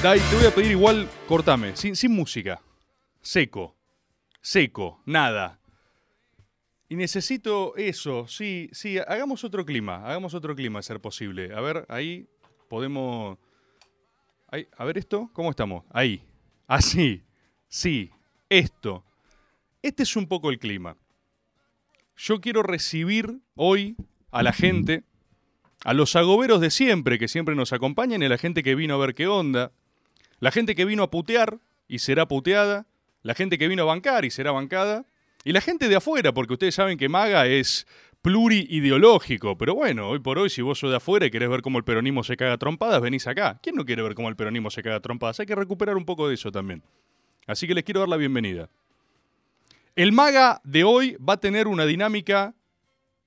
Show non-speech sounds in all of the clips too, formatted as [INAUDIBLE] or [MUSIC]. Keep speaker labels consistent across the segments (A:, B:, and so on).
A: Dai, te voy a pedir igual, cortame, sin, sin música. Seco. Seco, nada. Y necesito eso, sí, sí, hagamos otro clima, hagamos otro clima, a ser posible. A ver, ahí podemos... Ahí, a ver esto, ¿cómo estamos? Ahí. Así, sí, esto. Este es un poco el clima. Yo quiero recibir hoy a la gente, a los agoberos de siempre, que siempre nos acompañan, y a la gente que vino a ver qué onda, la gente que vino a putear y será puteada, la gente que vino a bancar y será bancada, y la gente de afuera, porque ustedes saben que Maga es pluriideológico, pero bueno, hoy por hoy, si vos sos de afuera y querés ver cómo el peronismo se caga a trompadas, venís acá. ¿Quién no quiere ver cómo el peronismo se caga a trompadas? Hay que recuperar un poco de eso también. Así que les quiero dar la bienvenida. El Maga de hoy va a tener una dinámica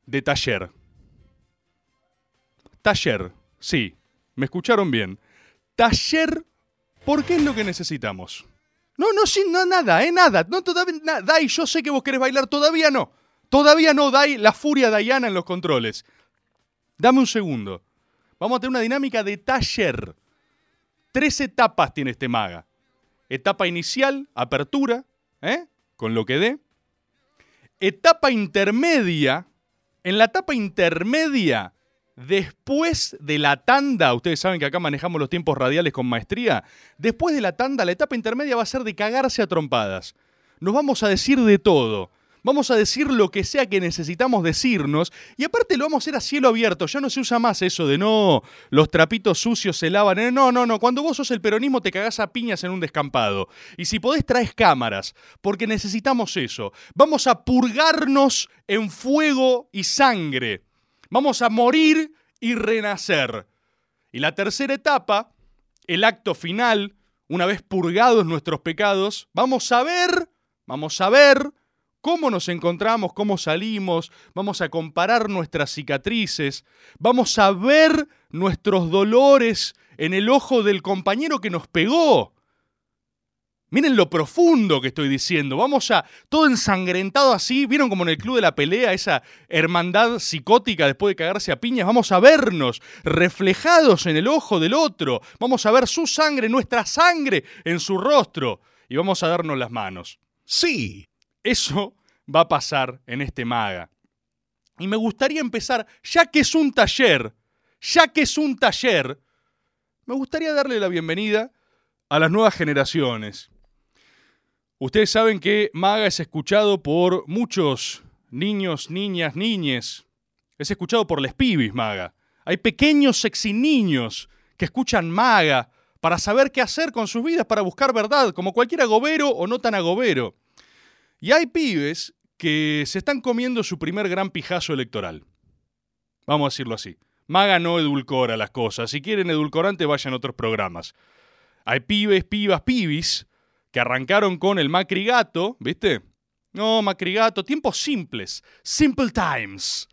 A: de taller. Taller, sí, me escucharon bien. Taller, ¿por qué es lo que necesitamos? No, no, sin no, nada, eh, nada. No, todavía, nada. Dai, yo sé que vos querés bailar, todavía no. Todavía no, Dai, la furia Dayana en los controles. Dame un segundo. Vamos a tener una dinámica de taller. Tres etapas tiene este maga. Etapa inicial, apertura, ¿eh? Con lo que dé. Etapa intermedia. En la etapa intermedia, después de la tanda, ustedes saben que acá manejamos los tiempos radiales con maestría. Después de la tanda, la etapa intermedia va a ser de cagarse a trompadas. Nos vamos a decir de todo. Vamos a decir lo que sea que necesitamos decirnos. Y aparte lo vamos a hacer a cielo abierto. Ya no se usa más eso de no, los trapitos sucios se lavan. No, no, no. Cuando vos sos el peronismo te cagás a piñas en un descampado. Y si podés traes cámaras. Porque necesitamos eso. Vamos a purgarnos en fuego y sangre. Vamos a morir y renacer. Y la tercera etapa, el acto final, una vez purgados nuestros pecados, vamos a ver, vamos a ver cómo nos encontramos, cómo salimos, vamos a comparar nuestras cicatrices, vamos a ver nuestros dolores en el ojo del compañero que nos pegó. Miren lo profundo que estoy diciendo. Vamos a todo ensangrentado así. ¿Vieron como en el club de la pelea esa hermandad psicótica después de cagarse a piñas? Vamos a vernos reflejados en el ojo del otro. Vamos a ver su sangre, nuestra sangre en su rostro. Y vamos a darnos las manos.
B: Sí.
A: Eso va a pasar en este maga. Y me gustaría empezar, ya que es un taller, ya que es un taller, me gustaría darle la bienvenida a las nuevas generaciones. Ustedes saben que Maga es escuchado por muchos niños, niñas, niñes. Es escuchado por les pibis, Maga. Hay pequeños sexy niños que escuchan Maga para saber qué hacer con sus vidas, para buscar verdad, como cualquier agobero o no tan agobero. Y hay pibes que se están comiendo su primer gran pijazo electoral. Vamos a decirlo así. Maga no edulcora las cosas. Si quieren edulcorante, vayan a otros programas. Hay pibes, pibas, pibis que arrancaron con el Macrigato, ¿viste? No, Macrigato, tiempos simples, simple times.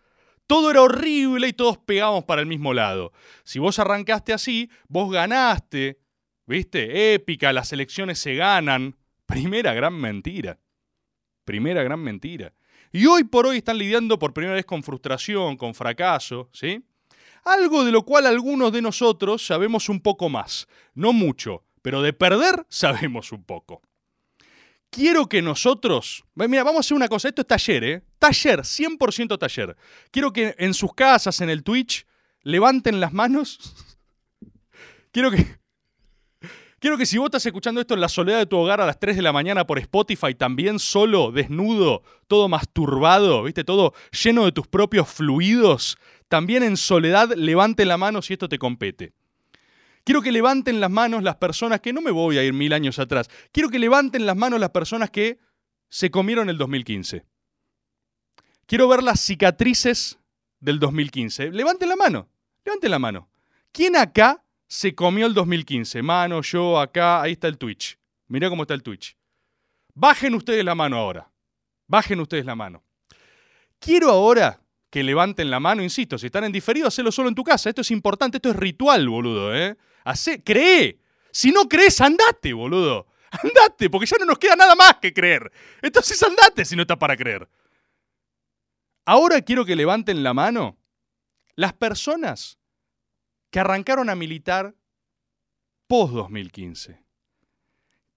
A: Todo era horrible y todos pegábamos para el mismo lado. Si vos arrancaste así, vos ganaste, ¿viste? Épica, las elecciones se ganan. Primera gran mentira. Primera gran mentira. Y hoy por hoy están lidiando por primera vez con frustración, con fracaso, ¿sí? Algo de lo cual algunos de nosotros sabemos un poco más. No mucho, pero de perder sabemos un poco. Quiero que nosotros. Mira, vamos a hacer una cosa. Esto es taller, ¿eh? Taller, 100% taller. Quiero que en sus casas, en el Twitch, levanten las manos. [LAUGHS] Quiero que. Quiero que si vos estás escuchando esto en la soledad de tu hogar a las 3 de la mañana por Spotify, también solo, desnudo, todo masturbado, ¿viste? Todo lleno de tus propios fluidos, también en soledad, levante la mano si esto te compete. Quiero que levanten las manos las personas que no me voy a ir mil años atrás. Quiero que levanten las manos las personas que se comieron el 2015. Quiero ver las cicatrices del 2015. Levanten la mano, levanten la mano. ¿Quién acá se comió el 2015? Mano, yo, acá, ahí está el Twitch. Mirá cómo está el Twitch. Bajen ustedes la mano ahora. Bajen ustedes la mano. Quiero ahora que levanten la mano, insisto, si están en diferido, hacelo solo en tu casa. Esto es importante, esto es ritual, boludo, ¿eh? Hacé, cree. Si no crees, andate, boludo. [LAUGHS] Andate, porque ya no nos queda nada más que creer. Entonces andate si no está para creer. Ahora quiero que levanten la mano las personas que arrancaron a militar post 2015.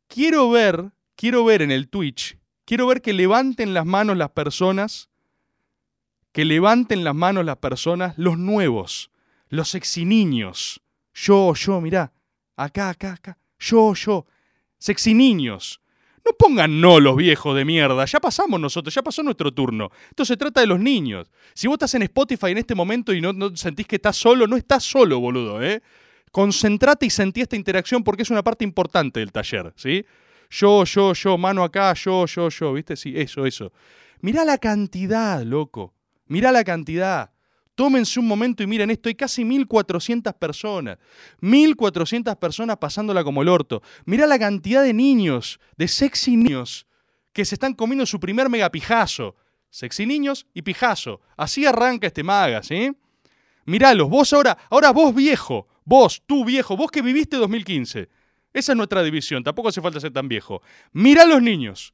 A: Quiero ver, quiero ver en el Twitch, quiero ver que levanten las manos las personas, que levanten las manos las personas, los nuevos, los exiniños. Yo, yo, mirá, acá, acá, acá, yo, yo, sexy niños. No pongan no los viejos de mierda, ya pasamos nosotros, ya pasó nuestro turno. Esto se trata de los niños. Si vos estás en Spotify en este momento y no, no sentís que estás solo, no estás solo, boludo, ¿eh? Concentrate y sentí esta interacción porque es una parte importante del taller, ¿sí? Yo, yo, yo, mano acá, yo, yo, yo, ¿viste? Sí, eso, eso. Mirá la cantidad, loco. Mirá la cantidad. Tómense un momento y miren esto, hay casi 1.400 personas. 1.400 personas pasándola como el orto. Mirá la cantidad de niños, de sexy niños, que se están comiendo su primer megapijazo. Sexy niños y pijazo. Así arranca este maga, ¿sí? Miralos, vos ahora, ahora vos viejo, vos, tú viejo, vos que viviste 2015. Esa es nuestra división, tampoco hace falta ser tan viejo. Mirá los niños.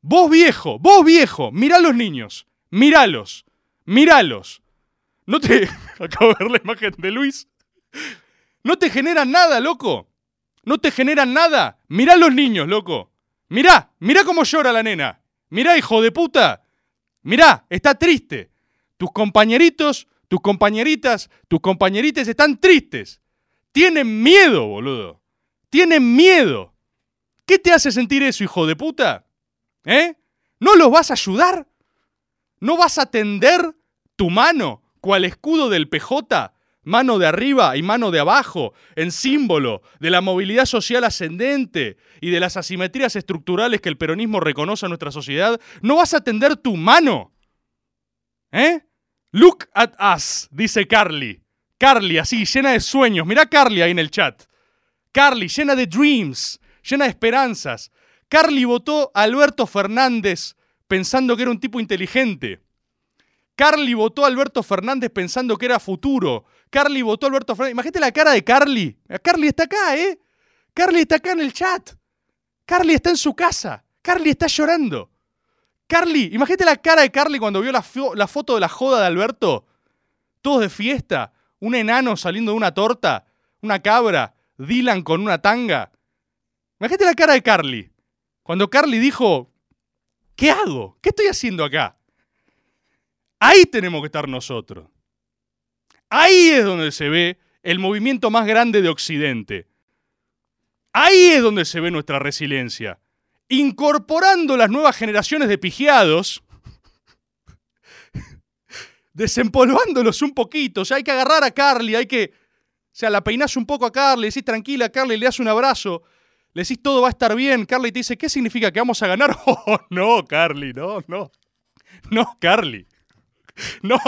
A: Vos viejo, vos viejo, mirá los niños. Míralos, míralos. No te. [LAUGHS] Acabo de ver la imagen de Luis. No te generan nada, loco. No te generan nada. Mirá los niños, loco. Mirá, mirá cómo llora la nena. Mirá, hijo de puta. Mirá, está triste. Tus compañeritos, tus compañeritas, tus compañeritas están tristes. Tienen miedo, boludo. Tienen miedo. ¿Qué te hace sentir eso, hijo de puta? ¿Eh? ¿No los vas a ayudar? ¿No vas a tender tu mano cual escudo del PJ, mano de arriba y mano de abajo, en símbolo de la movilidad social ascendente y de las asimetrías estructurales que el peronismo reconoce en nuestra sociedad, no vas a tender tu mano. ¿Eh? Look at us, dice Carly. Carly, así, llena de sueños. Mira Carly ahí en el chat. Carly, llena de dreams, llena de esperanzas. Carly votó a Alberto Fernández pensando que era un tipo inteligente. Carly votó a Alberto Fernández pensando que era futuro. Carly votó a Alberto Fernández. Imagínate la cara de Carly. Carly está acá, ¿eh? Carly está acá en el chat. Carly está en su casa. Carly está llorando. Carly, imagínate la cara de Carly cuando vio la, foto de la joda de Alberto. Todos de fiesta. Un enano saliendo de una torta. Una cabra. Dylan con una tanga. Imagínate la cara de Carly. Cuando Carly dijo, ¿qué hago? ¿Qué estoy haciendo acá? Ahí tenemos que estar nosotros. Ahí es donde se ve el movimiento más grande de Occidente. Ahí es donde se ve nuestra resiliencia. Incorporando las nuevas generaciones de pigiados, [LAUGHS] desempolvándolos un poquito. O sea, hay que agarrar a Carly, hay que. O sea, la peinás un poco a Carly, decís tranquila, Carly, le das un abrazo, le decís todo va a estar bien. Carly te dice, ¿qué significa que vamos a ganar? [LAUGHS] Oh, no, Carly, no, no. No, Carly. No.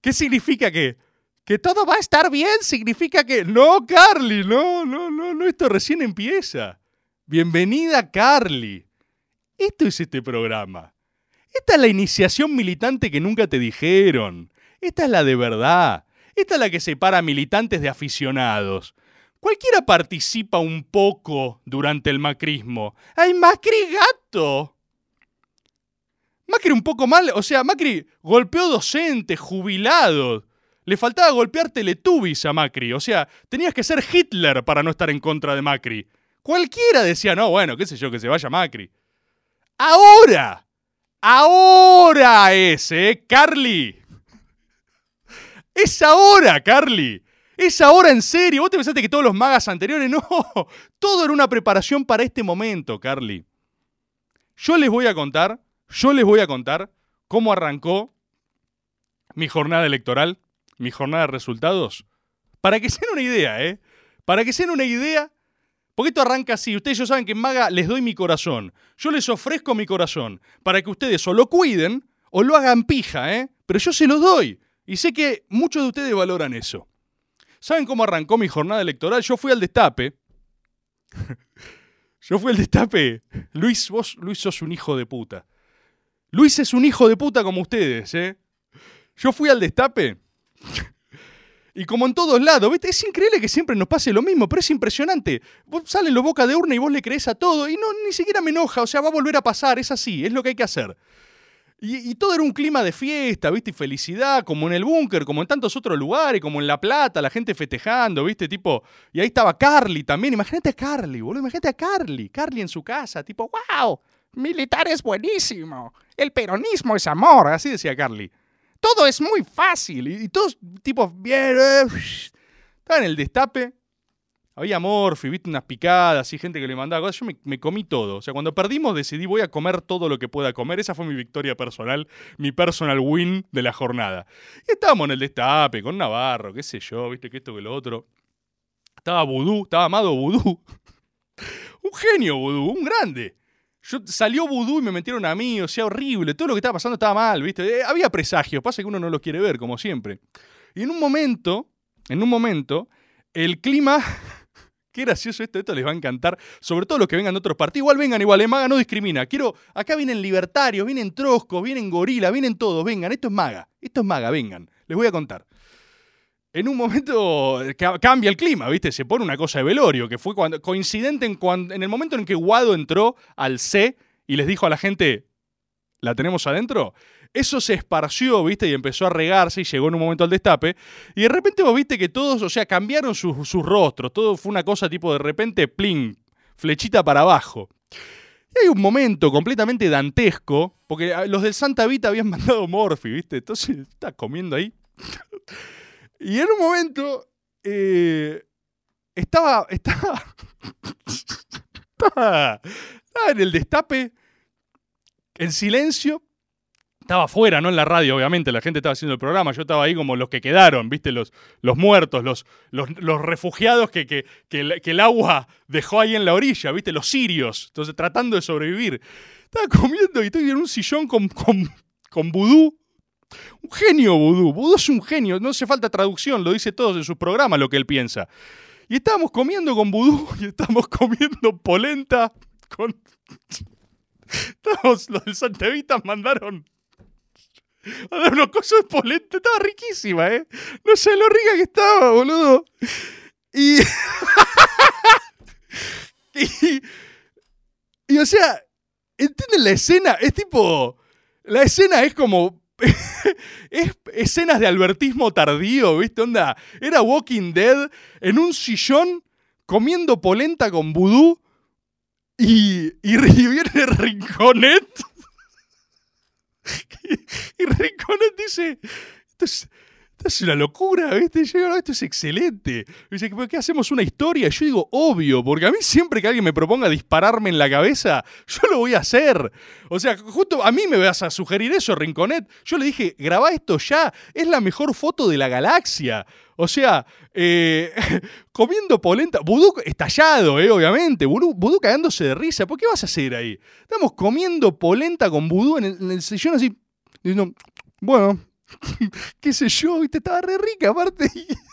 A: ¿Qué significa que? Que todo va a estar bien significa que... No, Carly, no, no, no, no, esto recién empieza. Bienvenida, Carly. Esto es este programa. Esta es la iniciación militante que nunca te dijeron. Esta es la de verdad. Esta es la que separa militantes de aficionados. Cualquiera participa un poco durante el macrismo. ¡Ay, Macri gato! Macri un poco mal, o sea, Macri golpeó docentes, jubilados. Le faltaba golpear Teletubbies a Macri, o sea, tenías que ser Hitler para no estar en contra de Macri. Cualquiera decía, no, bueno, qué sé yo, que se vaya Macri. Ahora, ahora es, ¿eh? Carly. Es ahora, Carly. Es ahora en serio. ¿Vos te pensaste que todos los magas anteriores? [LAUGHS] No. Todo era una preparación para este momento, Carly. Yo les voy a contar, yo les voy a contar cómo arrancó mi jornada electoral, mi jornada de resultados. Para que se den una idea, ¿eh? Para que se den una idea. Porque esto arranca así. Ustedes ya saben que en Maga les doy mi corazón. Yo les ofrezco mi corazón. Para que ustedes o lo cuiden o lo hagan pija, ¿eh? Pero yo se los doy. Y sé que muchos de ustedes valoran eso. ¿Saben cómo arrancó mi jornada electoral? Yo fui al destape. [LAUGHS] Yo fui al destape. Luis, vos, Luis, sos un hijo de puta. Luis es un hijo de puta como ustedes, ¿eh? Yo fui al destape. [LAUGHS] Y como en todos lados, ¿viste? Es increíble que siempre nos pase lo mismo, pero es impresionante. Vos salen los boca de urna y vos le crees a todo y no, ni siquiera me enoja, o sea, va a volver a pasar, es así, es lo que hay que hacer. Y, todo era un clima de fiesta, ¿viste? Y felicidad, como en el búnker, como en tantos otros lugares, como en La Plata, la gente festejando, ¿viste? Tipo, y ahí estaba Carly también, imagínate a Carly, boludo, imagínate a Carly, Carly en su casa, tipo, wow, militar es buenísimo, el peronismo es amor, así decía Carly todo es muy fácil. Y, y todos, tipo, bien. eh, Estaba en el destape. Había morfi, viste, unas picadas y gente que le mandaba cosas. Yo me, me comí todo. O sea, cuando perdimos decidí voy a comer todo lo que pueda comer. Esa fue mi victoria personal, mi personal win de la jornada. Y estábamos en el destape con Navarro, qué sé yo, viste, que esto que lo otro. Estaba Vudú, estaba Amado Vudú. [LAUGHS] un genio Vudú, un grande. Yo, salió Vudú y me metieron a mí, o sea, horrible. Todo lo que estaba pasando estaba mal, ¿viste? Eh, había presagios, pasa que uno no los quiere ver, como siempre. Y en un momento, en un momento, el clima. [LAUGHS] Qué gracioso esto, esto les va a encantar. Sobre todo los que vengan de otros partidos. Igual vengan, igual, eh, Maga no discrimina. Quiero. Acá vienen libertarios, vienen troscos, vienen gorila, vienen todos. Vengan, esto es Maga. Esto es Maga, vengan. Les voy a contar. En un momento ca- cambia el clima, ¿viste? Se pone una cosa de velorio, que fue cuando, coincidente en, cuando, en el momento en que Guado entró al C y les dijo a la gente, ¿la tenemos adentro? Eso se esparció, ¿viste? Y empezó a regarse y llegó en un momento al destape. Y de repente vos viste que todos, o sea, cambiaron sus, sus rostros. Todo fue una cosa tipo de repente, pling, flechita para abajo. Y hay un momento completamente dantesco, porque ah, los del Santa Vita habían [LAUGHS] mandado Morphy, ¿viste? Entonces está comiendo ahí. [LAUGHS] Y en un momento eh, estaba, estaba, estaba, [LAUGHS] estaba en el destape, en silencio. Estaba afuera, no en la radio, obviamente, la gente estaba haciendo el programa. Yo estaba ahí como los que quedaron, ¿viste? Los, los muertos, los, los, refugiados que, que, que el, agua dejó ahí en la orilla, ¿viste? Los sirios, entonces tratando de sobrevivir. Estaba comiendo y estoy en un sillón con, con, con vudú, un genio Vudú. Vudú es un genio. No hace falta traducción, lo dice todos en sus programas lo que él piensa. Y estábamos comiendo con Vudú y estábamos [LAUGHS] comiendo polenta con. Estábamos, los del Santa Evita mandaron. Mandaron unos cosas de polenta. Estaba riquísima, ¿eh? No sé lo rica que estaba, boludo. Y. [LAUGHS] y. Y o sea, ¿entienden la escena? Es tipo. La escena es como [LAUGHS] es escenas de albertismo tardío, ¿viste? Onda, era Walking Dead en un sillón comiendo polenta con vudú y, y, y Rinconet. y, [LAUGHS] y Rinconet dice, esto es, es una locura, ¿viste? Yo digo, esto es excelente. Y dice, ¿pero qué hacemos una historia? Yo digo, obvio, porque a mí siempre que alguien me proponga dispararme en la cabeza, yo lo voy a hacer. O sea, justo a mí me vas a sugerir eso, Rinconet. Yo le dije, grabá esto ya, es la mejor foto de la galaxia. O sea, eh, [LAUGHS] comiendo polenta, vudú estallado, eh, obviamente, vudú, vudú cagándose de risa. ¿Por qué vas a hacer ahí? Estamos comiendo polenta con vudú en el sillón así, diciendo, bueno, [LAUGHS] qué sé yo, viste, estaba re rica aparte. [LAUGHS]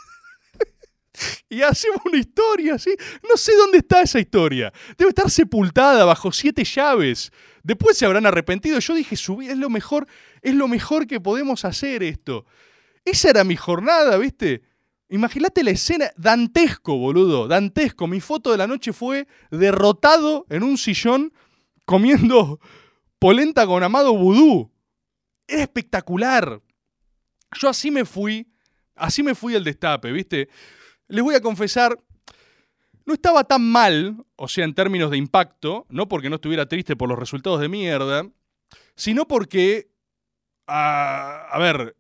A: Y, hacemos una historia, ¿sí? No sé dónde está esa historia. Debe estar sepultada bajo siete llaves. Después se habrán arrepentido. Yo dije, subí, es lo mejor, es lo mejor que podemos hacer esto. Esa era mi jornada, ¿viste? Imagínate la escena, dantesco, boludo, dantesco. Mi foto de la noche fue derrotado en un sillón comiendo [LAUGHS] polenta con amado vudú. Era espectacular. Yo así me fui, así me fui al destape, ¿viste? Les voy a confesar, no estaba tan mal, o sea, en términos de impacto, no porque no estuviera triste por los resultados de mierda, sino porque, a ver,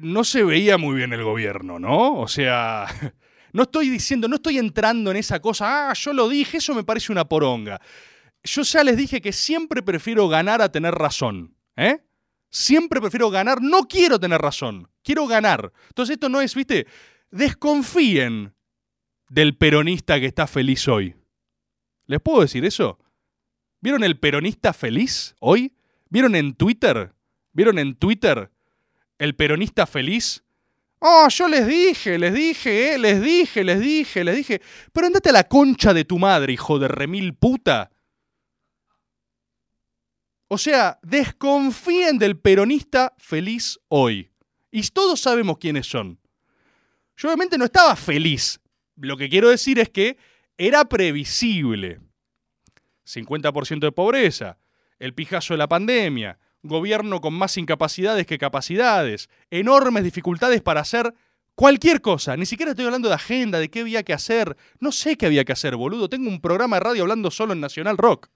A: no se veía muy bien el gobierno, ¿no? O sea, [LAUGHS] no estoy diciendo, no estoy entrando en esa cosa, ah, yo lo dije, eso me parece una poronga. Yo ya les dije que siempre prefiero ganar a tener razón, ¿eh? Siempre prefiero ganar, no quiero tener razón, quiero ganar. Entonces esto no es, viste, desconfíen del peronista que está feliz hoy. ¿Les puedo decir eso? ¿Vieron el peronista feliz hoy? ¿Vieron en Twitter? ¿Vieron en Twitter el peronista feliz? Oh, yo les dije, les dije, eh, les dije, les dije, les dije. Pero andate a la concha de tu madre, hijo de remil puta. O sea, desconfíen del peronista feliz hoy. Y todos sabemos quiénes son. Yo obviamente no estaba feliz. Lo que quiero decir es que era previsible. 50% de pobreza, el pijazo de la pandemia, gobierno con más incapacidades que capacidades, enormes dificultades para hacer cualquier cosa. Ni siquiera estoy hablando de agenda, de qué había que hacer. No sé qué había que hacer, boludo. Tengo un programa de radio hablando solo en Nacional Rock.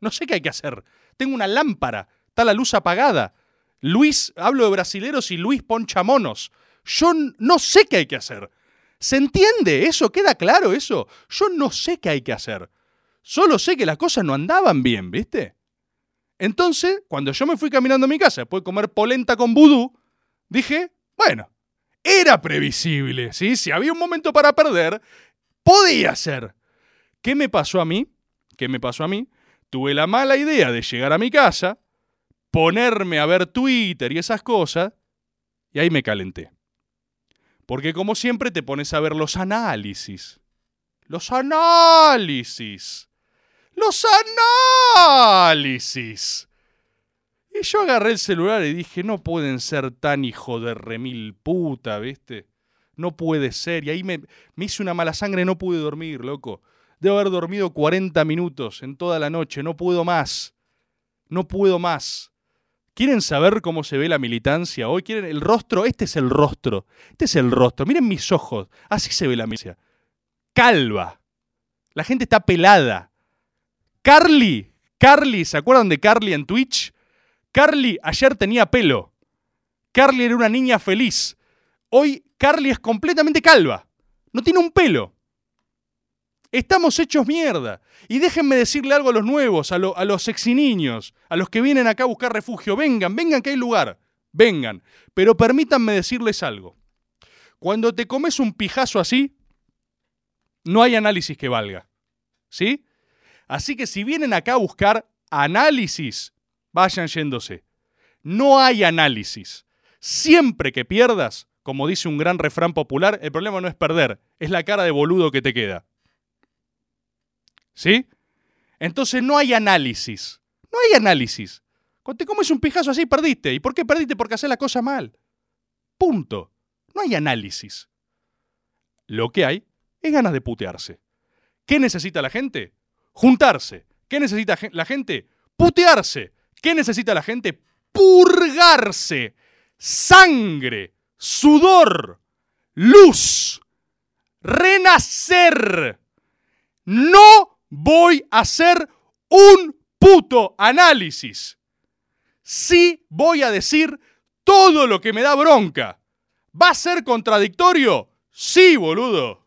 A: No sé qué hay que hacer. Tengo una lámpara, está la luz apagada. Luis, hablo de brasileros y Luis poncha monos. Yo no sé qué hay que hacer. ¿Se entiende eso? ¿Queda claro eso? Yo no sé qué hay que hacer. Solo sé que las cosas no andaban bien, ¿viste? Entonces, cuando yo me fui caminando a mi casa después de comer polenta con vudú, dije, bueno, era previsible, ¿sí? Si había un momento para perder, podía ser. ¿Qué me pasó a mí? ¿Qué me pasó a mí? Tuve la mala idea de llegar a mi casa, ponerme a ver Twitter y esas cosas, y ahí me calenté. Porque como siempre te pones a ver los análisis. Los análisis. Los análisis. Y yo agarré el celular y dije, no pueden ser tan hijo de remil puta, ¿viste? No puede ser. Y ahí me, hice una mala sangre, no pude dormir, loco. Debo haber dormido 40 minutos en toda la noche, no puedo más. No puedo más. ¿Quieren saber cómo se ve la militancia hoy? ¿Quieren el rostro? Este es el rostro. Este es el rostro. Miren mis ojos. Así se ve la militancia. Calva. La gente está pelada. Carly. Carly, ¿se acuerdan de Carly en Twitch? Carly ayer tenía pelo. Carly era una niña feliz. Hoy Carly es completamente calva. No tiene un pelo. Estamos hechos mierda. Y déjenme decirle algo a los nuevos, a, a los niños, a los que vienen acá a buscar refugio. Vengan, vengan que hay lugar. Vengan. Pero permítanme decirles algo. Cuando te comes un pijazo así, no hay análisis que valga. ¿Sí? Así que si vienen acá a buscar análisis, vayan yéndose. No hay análisis. Siempre que pierdas, como dice un gran refrán popular, el problema no es perder, es la cara de boludo que te queda. ¿Sí? Entonces no hay análisis. No hay análisis. Cuando te comes un pijazo así, perdiste. ¿Y por qué perdiste? Porque haces la cosa mal. Punto. No hay análisis. Lo que hay es ganas de putearse. ¿Qué necesita la gente? Juntarse. ¿Qué necesita la gente? Putearse. ¿Qué necesita la gente? Purgarse. Sangre, sudor, luz, renacer. No voy a hacer un puto análisis. Sí voy a decir todo lo que me da bronca. ¿Va a ser contradictorio? Sí, boludo.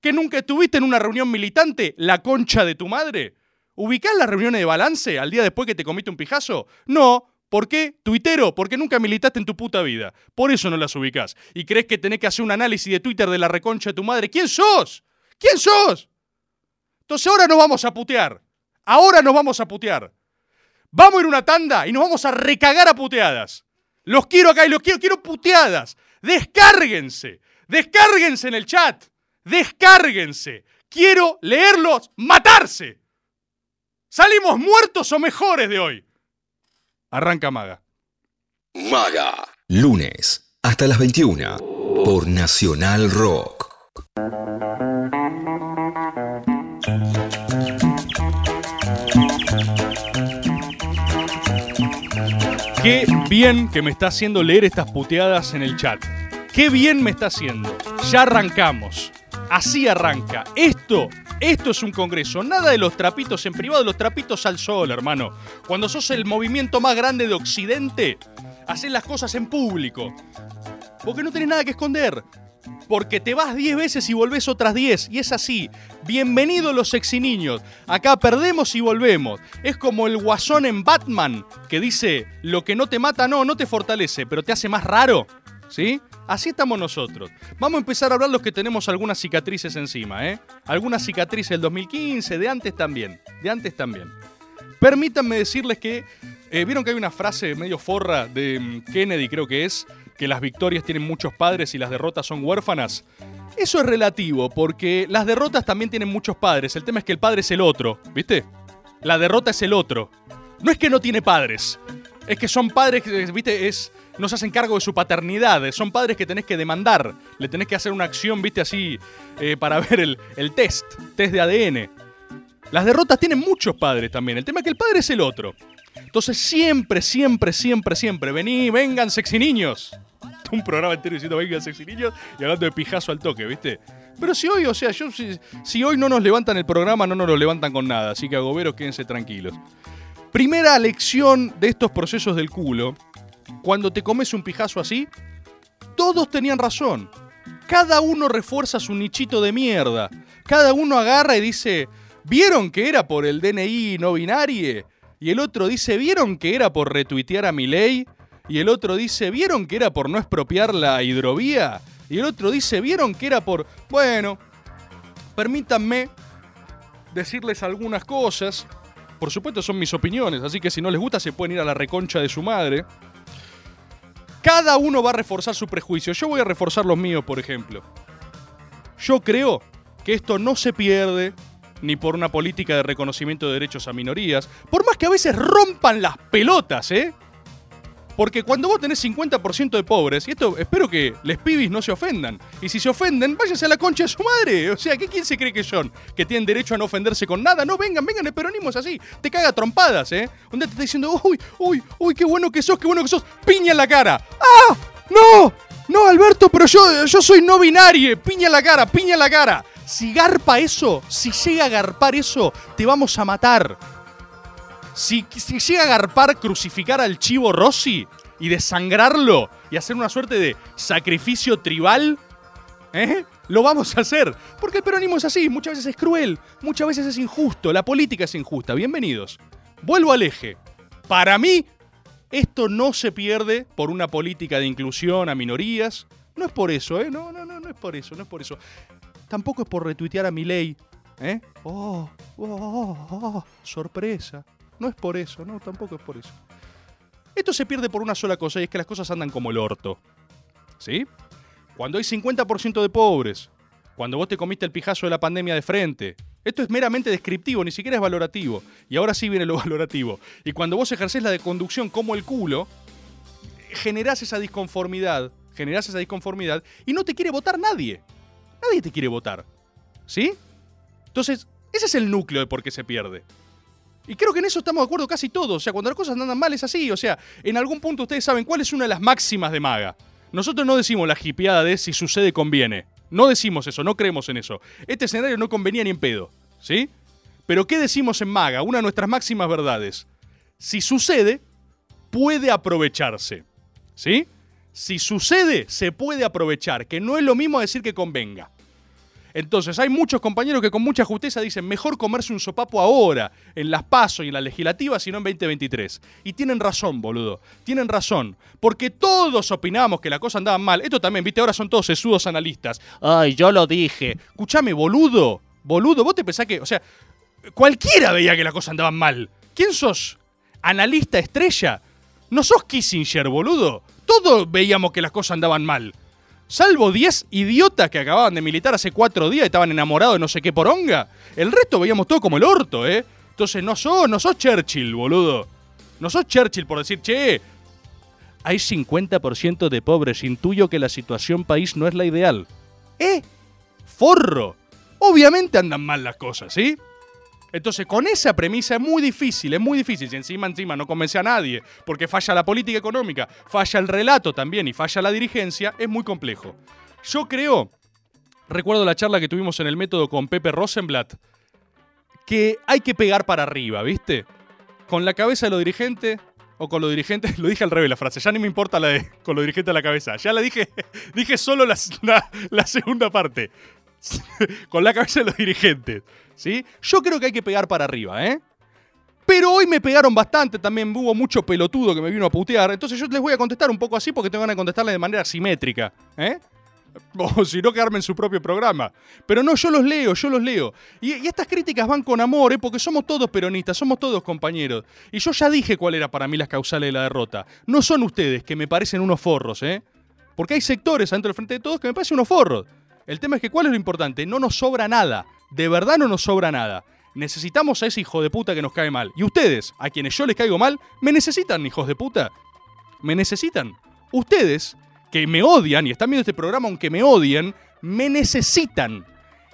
A: ¿Que nunca estuviste en una reunión militante? ¿La concha de tu madre? ¿Ubicás las reuniones de balance al día después que te comiste un pijazo? No. ¿Por qué? Tuitero, porque nunca militaste en tu puta vida. Por eso no las ubicás. ¿Y crees que tenés que hacer un análisis de Twitter de la reconcha de tu madre? ¿Quién sos? ¿Quién sos? Entonces ahora nos vamos a putear. Ahora nos vamos a putear. Vamos a ir a una tanda y nos vamos a recagar a puteadas. Los quiero acá y los quiero, quiero puteadas. Descárguense. Descárguense en el chat. Descárguense. Quiero leerlos matarse. Salimos muertos o mejores de hoy. Arranca Maga.
C: Maga. Lunes hasta las 21 por Nacional Rock.
A: Qué bien que me está haciendo leer estas puteadas en el chat. Qué bien me está haciendo. Ya arrancamos. Así arranca. Esto, esto es un congreso. Nada de los trapitos en privado, los trapitos al sol, hermano. Cuando sos el movimiento más grande de Occidente, Haces las cosas en público. Porque no tenés nada que esconder. Porque te vas 10 veces y volvés otras 10. Y es así. Bienvenidos los sexy niños. Acá perdemos y volvemos. Es como el guasón en Batman que dice, lo que no te mata no, no te fortalece, pero te hace más raro. ¿Sí? Así estamos nosotros. Vamos a empezar a hablar los que tenemos algunas cicatrices encima, ¿eh? Algunas cicatrices del 2015, de antes también. De antes también. Permítanme decirles que. eh, ¿Vieron que hay una frase medio forra de mm, Kennedy, creo que es? Que las victorias tienen muchos padres y las derrotas son huérfanas. Eso es relativo, porque las derrotas también tienen muchos padres. El tema es que el padre es el otro, ¿viste? La derrota es el otro. No es que no tiene padres. Es que son padres que, ¿viste? Es, no se hacen cargo de su paternidad. Son padres que tenés que demandar. Le tenés que hacer una acción, ¿viste? Así, eh, para [LAUGHS] ver el, el test. Test de ADN. Las derrotas tienen muchos padres también. El tema es que el padre es el otro. Entonces siempre, siempre, siempre, siempre, vení, vengan sexy niños. [LAUGHS] Un programa entero diciendo vengan sexy niños y hablando de pijazo al toque, ¿viste? Pero si hoy, o sea, yo, si, si hoy no nos levantan el programa, no nos lo levantan con nada. Así que agoberos, quédense tranquilos. Primera lección de estos procesos del culo. Cuando te comes un pijazo así, todos tenían razón. Cada uno refuerza su nichito de mierda. Cada uno agarra y dice, ¿vieron que era por el DNI no binario? Y el otro dice, ¿vieron que era por retuitear a mi ley? Y el otro dice, ¿vieron que era por no expropiar la hidrovía? Y el otro dice, ¿vieron que era por... Bueno, permítanme decirles algunas cosas. Por supuesto son mis opiniones, así que si no les gusta se pueden ir a la reconcha de su madre. Cada uno va a reforzar su prejuicio. Yo voy a reforzar los míos, por ejemplo. Yo creo que esto no se pierde ni por una política de reconocimiento de derechos a minorías, por más que a veces rompan las pelotas, ¿eh? Porque cuando vos tenés 50% de pobres, y esto espero que les pibis no se ofendan, y si se ofenden, váyanse a la concha de su madre. O sea, ¿qué quién se cree que son? ¿Que tienen derecho a no ofenderse con nada? No, vengan, vengan, el peronismo es así. Te caga trompadas, ¿eh? Un día te está diciendo, uy, uy, uy, qué bueno que sos, qué bueno que sos. Piña en la cara. ¡Ah! ¡No! No, Alberto, pero yo, yo soy no binario. Piña en la cara, piña en la cara. Si garpa eso, si llega a garpar eso, te vamos a matar. Si, si llega a garpar crucificar al chivo Rossi y desangrarlo y hacer una suerte de sacrificio tribal, ¿eh? Lo vamos a hacer. Porque el peronismo es así, muchas veces es cruel, muchas veces es injusto, la política es injusta. Bienvenidos. Vuelvo al eje. Para mí, esto no se pierde por una política de inclusión a minorías. No es por eso, ¿eh? No, no, no, no es por eso, no es por eso. Tampoco es por retuitear a mi ley, ¿eh? Oh, oh, oh, oh, sorpresa. No es por eso, no, tampoco es por eso. Esto se pierde por una sola cosa y es que las cosas andan como el orto. ¿Sí? Cuando hay 50% de pobres, cuando vos te comiste el pijazo de la pandemia de frente, esto es meramente descriptivo, ni siquiera es valorativo. Y ahora sí viene lo [LAUGHS] valorativo. Y cuando vos ejercés la de conducción como el culo, generás esa disconformidad, generás esa disconformidad y no te quiere votar nadie. Nadie te quiere votar. ¿Sí? Entonces, ese es el núcleo de por qué se pierde. Y creo que en eso estamos de acuerdo casi todos. O sea, cuando las cosas andan mal es así. O sea, en algún punto ustedes saben cuál es una de las máximas de Maga. Nosotros no decimos la jipeada de si sucede conviene. No decimos eso, no creemos en eso. Este escenario no convenía ni en pedo. ¿Sí? Pero ¿qué decimos en Maga? Una de nuestras máximas verdades. Si sucede, puede aprovecharse. ¿Sí? Si sucede, se puede aprovechar. Que no es lo mismo decir que convenga. Entonces, hay muchos compañeros que con mucha justeza dicen, mejor comerse un sopapo ahora, en las PASO y en las legislativas, sino en 2023. Y tienen razón, boludo. Tienen razón. Porque todos opinamos que la cosa andaba mal. Esto también, viste, ahora son todos sesudos analistas. Ay, yo lo dije. Escuchame, boludo. Boludo, vos te pensás que, o sea, cualquiera veía que la cosa andaba mal. ¿Quién sos? ¿Analista estrella? No sos Kissinger, boludo. Todos veíamos que las cosas andaban mal. Salvo 10 idiotas que acababan de militar hace 4 días y estaban enamorados de no sé qué poronga. El resto veíamos todo como el orto, ¿eh? Entonces no sos, no sos Churchill, boludo. No sos Churchill por decir, che, hay 50% de pobres, intuyo que la situación país no es la ideal. ¿Eh? Forro. Obviamente andan mal las cosas, ¿sí? Entonces, con esa premisa es muy difícil, es muy difícil. Si encima, encima no convence a nadie, porque falla la política económica, falla el relato también y falla la dirigencia, es muy complejo. Yo creo, recuerdo la charla que tuvimos en el método con Pepe Rosenblatt, que hay que pegar para arriba, ¿viste? Con la cabeza de los dirigentes, o con los dirigentes, [LAUGHS] lo dije al revés la frase, ya ni me importa la de con los dirigentes a la cabeza, ya la dije, [LAUGHS] dije solo la segunda parte, [LAUGHS] con la cabeza de los dirigentes, ¿sí? Yo creo que hay que pegar para arriba, ¿eh? Pero hoy me pegaron bastante, también hubo mucho pelotudo que me vino a putear, entonces yo les voy a contestar un poco así porque tengo ganas de contestarle de manera simétrica, ¿eh? [LAUGHS] O si no, quedarme en su propio programa. Pero no, yo los leo, yo los leo. Y, estas críticas van con amor, ¿eh? porque somos todos peronistas, somos todos compañeros. Y yo ya dije cuál era para mí las causales de la derrota. No son ustedes, que me parecen unos forros, ¿eh? Porque hay sectores dentro del frente de todos que me parecen unos forros. El tema es que, ¿cuál es lo importante? No nos sobra nada. De verdad no nos sobra nada. Necesitamos a ese hijo de puta que nos cae mal. Y ustedes, a quienes yo les caigo mal, me necesitan, hijos de puta. Me necesitan. Ustedes, que me odian y están viendo este programa aunque me odien, me necesitan.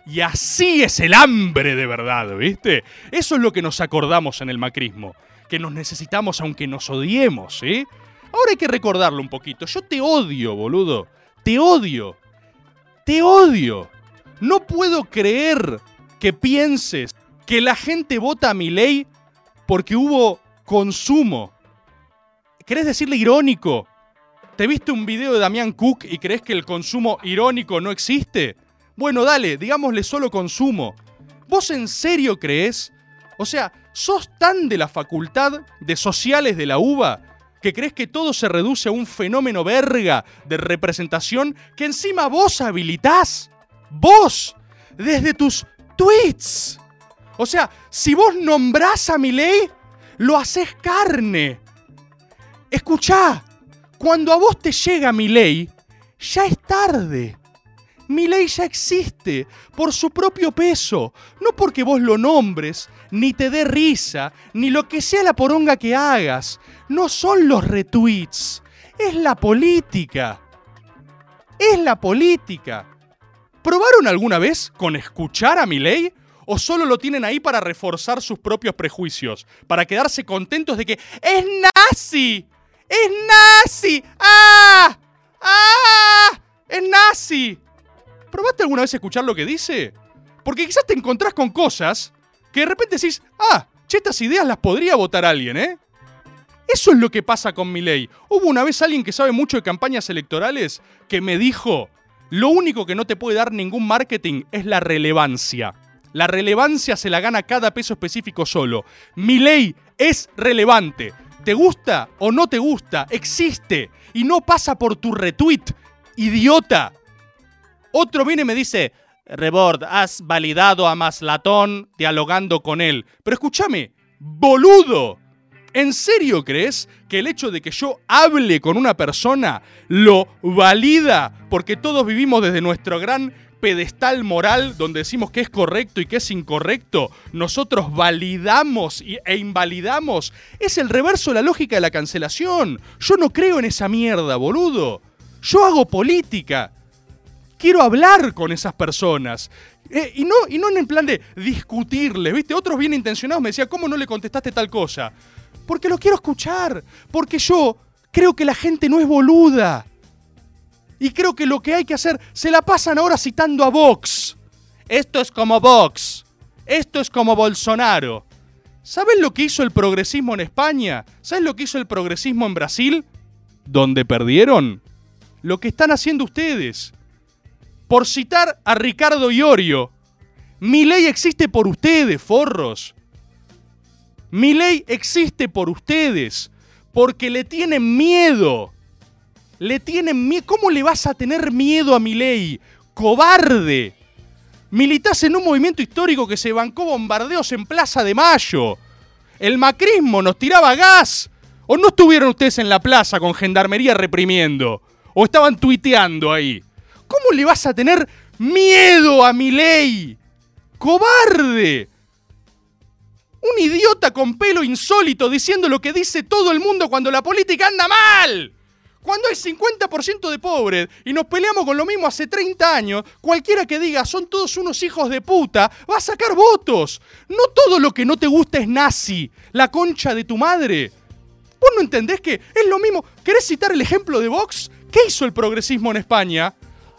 A: Y así es el hambre de verdad, ¿viste? Eso es lo que nos acordamos en el macrismo. Que nos necesitamos aunque nos odiemos, ¿sí? Ahora hay que recordarlo un poquito. Yo te odio, boludo. Te odio. Te odio. No puedo creer que pienses que la gente vota a mi ley porque hubo consumo. ¿Querés decirle irónico? ¿Te viste un video de Damián Cook y crees que el consumo irónico no existe? Bueno, dale, digámosle solo consumo. ¿Vos en serio crees? O sea, ¿sos tan de la facultad de sociales de la UBA que crees que todo se reduce a un fenómeno verga de representación que encima vos habilitás? Vos, desde tus tweets. O sea, si vos nombrás a mi ley, lo haces carne. Escuchá, cuando a vos te llega mi ley, ya es tarde. Mi ley ya existe por su propio peso, no porque vos lo nombres, ni te dé risa, ni lo que sea la poronga que hagas. No son los retweets, es la política. Es la política. ¿Probaron alguna vez con escuchar a mi ley? ¿O solo lo tienen ahí para reforzar sus propios prejuicios? Para quedarse contentos de que es nazi. ¡Es nazi! ¡Ah! ¡Ah! ¡Es nazi! ¿Probaste alguna vez escuchar lo que dice? Porque quizás te encontrás con cosas que de repente decís, ah, che, estas ideas las podría votar alguien, ¿eh? Eso es lo que pasa con mi ley. Hubo una vez alguien que sabe mucho de campañas electorales que me dijo, lo único que no te puede dar ningún marketing es la relevancia. La relevancia se la gana cada peso específico solo. Mi ley es relevante. ¿Te gusta o no te gusta? Existe. Y no pasa por tu retweet. Idiota. Otro viene y me dice, Rebord, has validado a Maslatón dialogando con él. Pero escúchame, boludo. ¿En serio crees que el hecho de que yo hable con una persona lo valida porque todos vivimos desde nuestro gran pedestal moral donde decimos que es correcto y que es incorrecto, nosotros validamos e invalidamos? Es el reverso de la lógica de la cancelación. Yo no creo en esa mierda, boludo. Yo hago política quiero hablar con esas personas. Eh, y, no, y no en el plan de discutirles, ¿viste? Otros bien intencionados me decían, ¿cómo no le contestaste tal cosa? Porque lo quiero escuchar. Porque yo creo que la gente no es boluda. Y creo que lo que hay que hacer, se la pasan ahora citando a Vox. Esto es como Vox. Esto es como Bolsonaro. ¿Saben lo que hizo el progresismo en España? ¿Saben lo que hizo el progresismo en Brasil? ¿Dónde perdieron? Lo que están haciendo ustedes. Por citar a Ricardo Iorio, mi ley existe por ustedes, forros. Mi ley existe por ustedes, porque le tienen miedo. Le tienen miedo. ¿Cómo le vas a tener miedo a mi ley? ¡Cobarde! Militás en un movimiento histórico que se bancó bombardeos en Plaza de Mayo. El macrismo nos tiraba gas. ¿O no estuvieron ustedes en la plaza con gendarmería reprimiendo? ¿O estaban tuiteando ahí? ¿Cómo le vas a tener miedo a mi ley? ¡Cobarde! Un idiota con pelo insólito diciendo lo que dice todo el mundo cuando la política anda mal. Cuando hay 50% de pobres y nos peleamos con lo mismo hace 30 años, cualquiera que diga son todos unos hijos de puta va a sacar votos. No todo lo que no te gusta es nazi, la concha de tu madre. ¿Vos no entendés que es lo mismo? ¿Querés citar el ejemplo de Vox? ¿Qué hizo el progresismo en España?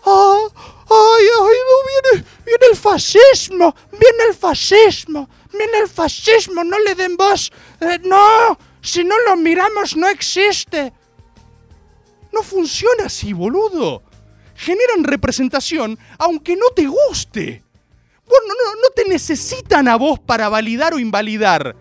A: ¡Ah! ¡Ay, ay! Viene, viene el fascismo! ¡Viene el fascismo! ¡Viene el fascismo! ¡No le den voz! Eh, ¡No! Si no lo miramos, no existe. No funciona así, boludo. Generan representación aunque no te guste. Vos no, no, no te necesitan a vos para validar o invalidar.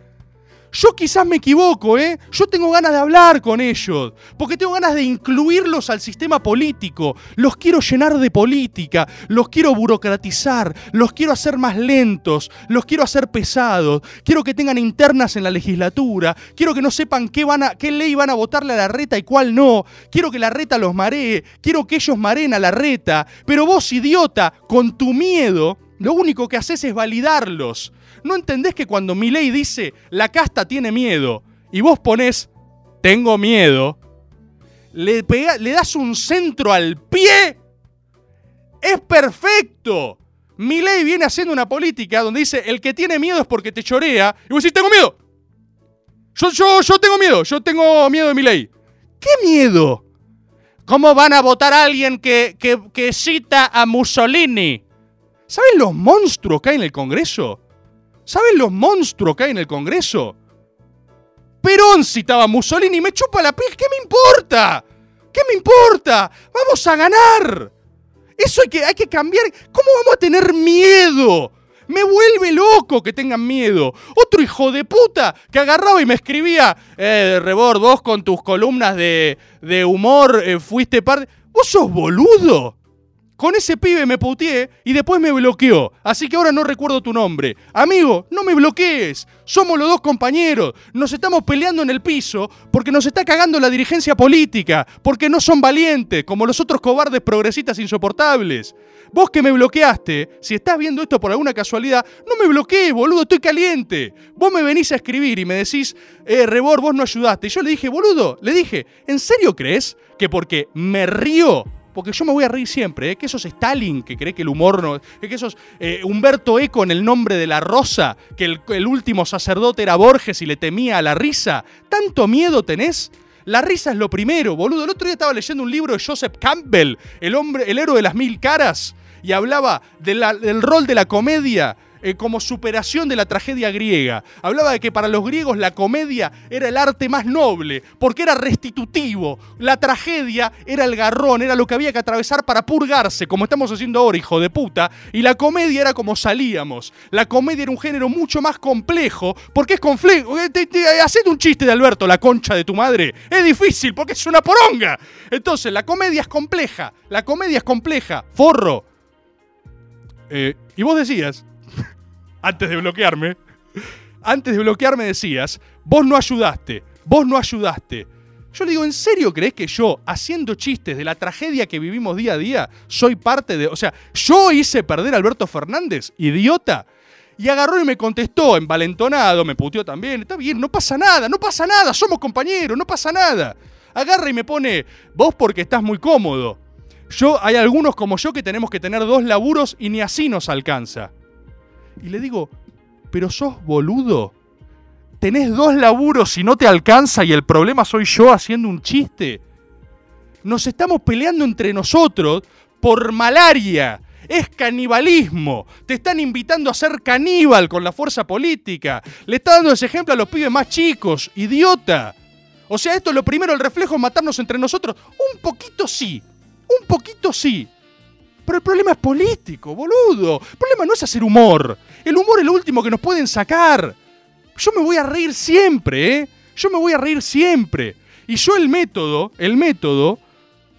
A: Yo quizás me equivoco, ¿eh? Yo tengo ganas de hablar con ellos, porque tengo ganas de incluirlos al sistema político. Los quiero llenar de política, los quiero burocratizar, los quiero hacer más lentos, los quiero hacer pesados, quiero que tengan internas en la legislatura, quiero que no sepan qué, ley van a votarle a la reta y cuál no, quiero que la reta los maree, quiero que ellos mareen a la reta, pero vos, idiota, con tu miedo, lo único que haces es validarlos. ¿No entendés que cuando Milei dice la casta tiene miedo y vos ponés tengo miedo, le, pega- le das un centro al pie? ¡Es perfecto! Milei viene haciendo una política donde dice el que tiene miedo es porque te chorea y vos decís tengo miedo. Yo, yo, yo tengo miedo, yo tengo miedo de Milei. ¿Qué miedo? ¿Cómo van a votar a alguien que, que, que cita a Mussolini? ¿Saben los monstruos que hay en el Congreso? ¿Saben los monstruos que hay en el Congreso? Perón citaba a Mussolini, me chupa la pija, ¿qué me importa? ¿Qué me importa? Vamos a ganar. Eso hay que, hay que cambiar. ¿Cómo vamos a tener miedo? Me vuelve loco que tengan miedo. Otro hijo de puta que agarraba y me escribía, eh, Rebord, vos con tus columnas de, de humor eh, fuiste parte... ¿Vos sos boludo? Con ese pibe me puteé y después me bloqueó. Así que ahora no recuerdo tu nombre. Amigo, no me bloquees. Somos los dos compañeros. Nos estamos peleando en el piso porque nos está cagando la dirigencia política. Porque no son valientes, como los otros cobardes progresistas insoportables. Vos que me bloqueaste, si estás viendo esto por alguna casualidad, no me bloquees, boludo, estoy caliente. Vos me venís a escribir y me decís, eh, Rebor, vos no ayudaste. Y yo le dije, boludo, le dije, ¿en serio crees que porque me río porque yo me voy a reír siempre, ¿eh? que eso es Stalin, que cree que el humor no. Que eso es eh, Humberto Eco en el nombre de la rosa, que el, último sacerdote era Borges y le temía a la risa. ¿Tanto miedo tenés? La risa es lo primero, boludo. El otro día estaba leyendo un libro de Joseph Campbell, el hombre, el héroe de las mil caras, y hablaba de la- del rol de la comedia eh, como superación de la tragedia griega. Hablaba de que para los griegos la comedia era el arte más noble, porque era restitutivo. La tragedia era el garrón, era lo que había que atravesar para purgarse, como estamos haciendo ahora, hijo de puta. Y la comedia era como salíamos. La comedia era un género mucho más complejo, porque es complejo. Eh, Hacete un chiste de Alberto, la concha de tu madre. Es difícil, porque es una poronga. Entonces, la comedia es compleja. La comedia es compleja. Forro. Eh, y vos decías, antes de bloquearme, antes de bloquearme decías, vos no ayudaste, vos no ayudaste. Yo le digo, ¿en serio crees que yo, haciendo chistes de la tragedia que vivimos día a día, soy parte de... O sea, yo hice perder a Alberto Fernández, idiota. Y agarró y me contestó, envalentonado, me puteó también. Está bien, no pasa nada, no pasa nada, somos compañeros, no pasa nada. Agarra y me pone, vos porque estás muy cómodo. Yo, hay algunos como yo que tenemos que tener dos laburos y ni así nos alcanza. Y le digo, pero sos boludo. Tenés dos laburos y no te alcanza y el problema soy yo haciendo un chiste. Nos estamos peleando entre nosotros por malaria. Es canibalismo. Te están invitando a ser caníbal con la fuerza política. Le está dando ese ejemplo a los pibes más chicos. Idiota. O sea, esto es lo primero, el reflejo es matarnos entre nosotros. Un poquito sí. Un poquito sí. Pero el problema es político, boludo. El problema no es hacer humor. El humor es lo último que nos pueden sacar. Yo me voy a reír siempre, ¿eh? Yo me voy a reír siempre. Y yo el método, el método,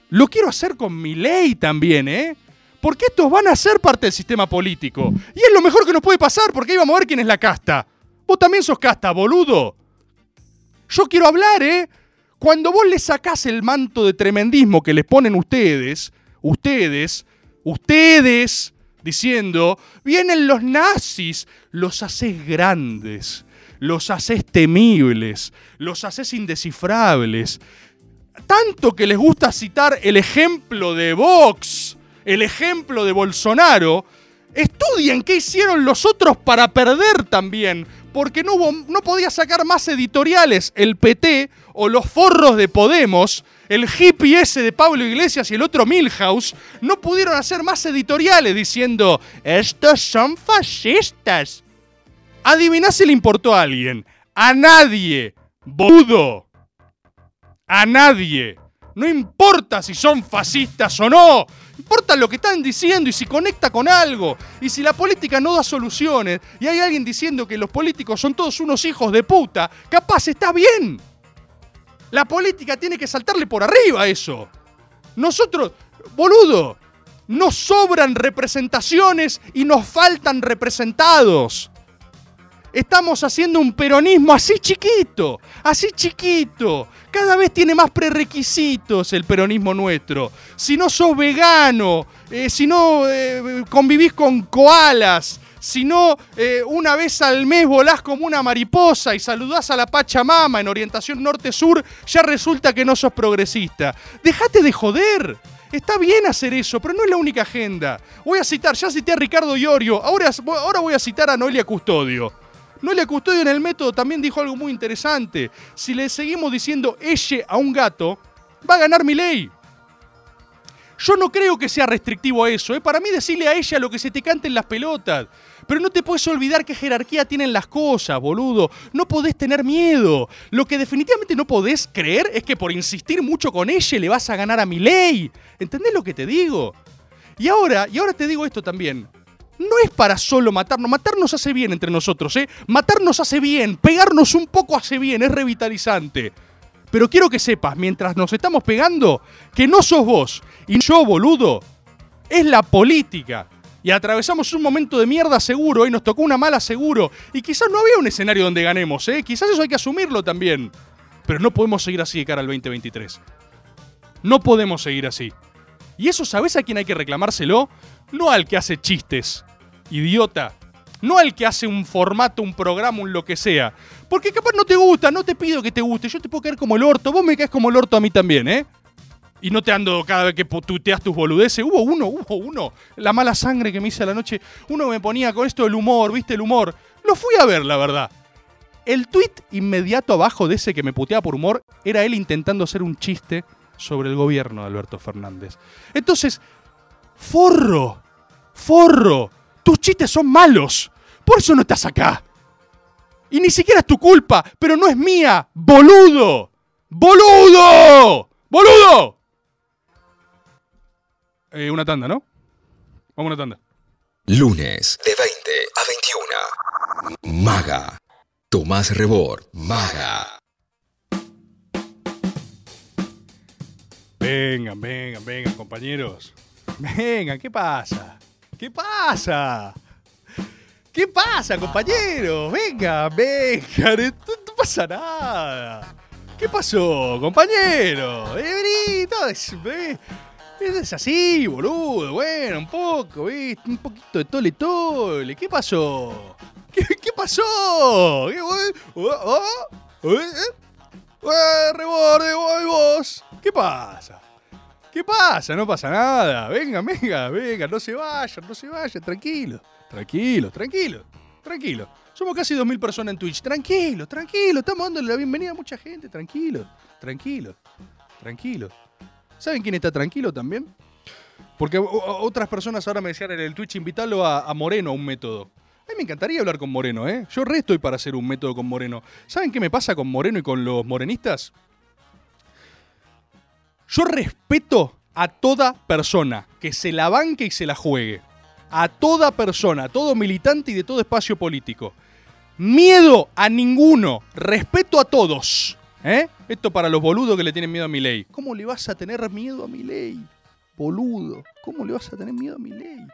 A: lo quiero hacer con mi ley también, ¿eh? Porque estos van a ser parte del sistema político. Y es lo mejor que nos puede pasar, porque ahí vamos a ver quién es la casta. Vos también sos casta, boludo. Yo quiero hablar, ¿eh? Cuando vos le sacás el manto de tremendismo que les ponen ustedes, ustedes, ustedes, diciendo, vienen los nazis, los haces grandes, los haces temibles, los haces indescifrables. Tanto que les gusta citar el ejemplo de Vox, el ejemplo de Bolsonaro, estudien qué hicieron los otros para perder también, porque no, hubo, no podía sacar más editoriales el PT o los forros de Podemos, el hippie ese de Pablo Iglesias y el otro Milhouse, no pudieron hacer más editoriales diciendo, estos son fascistas. Adiviná si le importó a alguien. A nadie. Boludo. A nadie. No importa si son fascistas o no. Importa lo que están diciendo y si conecta con algo. Y si la política no da soluciones y hay alguien diciendo que los políticos son todos unos hijos de puta, capaz está bien. La política tiene que saltarle por arriba a eso. Nosotros, boludo, nos sobran representaciones y nos faltan representados. Estamos haciendo un peronismo así chiquito, así chiquito. Cada vez tiene más prerequisitos el peronismo nuestro. Si no sos vegano, eh, si no eh, convivís con koalas, si no eh, una vez al mes volás como una mariposa y saludás a la Pachamama en orientación norte-sur, ya resulta que no sos progresista. Dejate de joder. Está bien hacer eso, pero no es la única agenda. Voy a citar, ya cité a Ricardo Iorio, ahora, ahora voy a citar a Noelia Custodio. Noelia Custodio en el método también dijo algo muy interesante. Si le seguimos diciendo ella a un gato, va a ganar mi ley. Yo no creo que sea restrictivo eso. ¿eh? Para mí decirle a ella lo que se te cante en las pelotas. Pero no te puedes olvidar qué jerarquía tienen las cosas, boludo. No podés tener miedo. Lo que definitivamente no podés creer es que por insistir mucho con ella le vas a ganar a mi ley. ¿Entendés lo que te digo? Y ahora, y ahora te digo esto también no es para solo matarnos. Matarnos hace bien entre nosotros, ¿eh? Matarnos hace bien, pegarnos un poco hace bien, es revitalizante. Pero quiero que sepas, mientras nos estamos pegando, que no sos vos y yo, boludo, es la política. Y atravesamos un momento de mierda seguro y nos tocó una mala seguro. Y quizás no había un escenario donde ganemos, ¿eh? Quizás eso hay que asumirlo también. Pero no podemos seguir así de cara al 2023. No podemos seguir así. Y eso, ¿sabes a quién hay que reclamárselo? No al que hace chistes, idiota. No al que hace un formato, un programa, un lo que sea. Porque capaz no te gusta, no te pido que te guste. Yo te puedo caer como el orto. Vos me caes como el orto a mí también, ¿eh? Y no te ando cada vez que tuteas tus boludeces. Hubo uno, hubo uno. La mala sangre que me hice a la noche. Uno me ponía con esto del humor, ¿viste? El humor. Lo fui a ver, la verdad. El tweet inmediato abajo de ese que me puteaba por humor era él intentando hacer un chiste sobre el gobierno de Alberto Fernández. Entonces, forro, forro, tus chistes son malos. Por eso no estás acá. Y ni siquiera es tu culpa, pero no es mía. Boludo. Boludo. Boludo. Eh, una tanda, ¿no? Vamos a una tanda.
C: Lunes de 20 a 21. Maga. Tomás Rebord. Maga.
A: Vengan, vengan, vengan, compañeros. Vengan, ¿qué pasa? ¿Qué pasa? ¿Qué pasa, compañeros? Venga, venga, no, pasa nada. ¿Qué pasó, compañero? Eh, vení, es, así, boludo. Bueno, un poco, ¿viste? Un poquito de tole tole. ¿Qué pasó? ¿Qué, pasó? ¿Qué, oh, oh, ¿Eh? Reborde, vos! ¿Qué pasa? ¿Qué pasa? No pasa nada. Venga, venga, venga, no se vayan, no se vayan, tranquilo. Tranquilo, tranquilo, tranquilo. Somos casi 2.000 personas en Twitch. Tranquilo, tranquilo. Estamos dándole la bienvenida a mucha gente. Tranquilo, tranquilo, tranquilo. ¿Saben quién está tranquilo también? Porque otras personas ahora me decían en el Twitch, invitarlo a, Moreno a un método. A mí me encantaría hablar con Moreno, ¿eh? Yo re estoy para hacer un método con Moreno. ¿Saben qué me pasa con Moreno y con los morenistas? Yo respeto a toda persona que se la banque y se la juegue. A toda persona, a todo militante y de todo espacio político. Miedo a ninguno, respeto a todos. ¿Eh? Esto para los boludos que le tienen miedo a mi ley. ¿Cómo le vas a tener miedo a mi ley? Boludo, ¿cómo le vas a tener miedo a mi ley?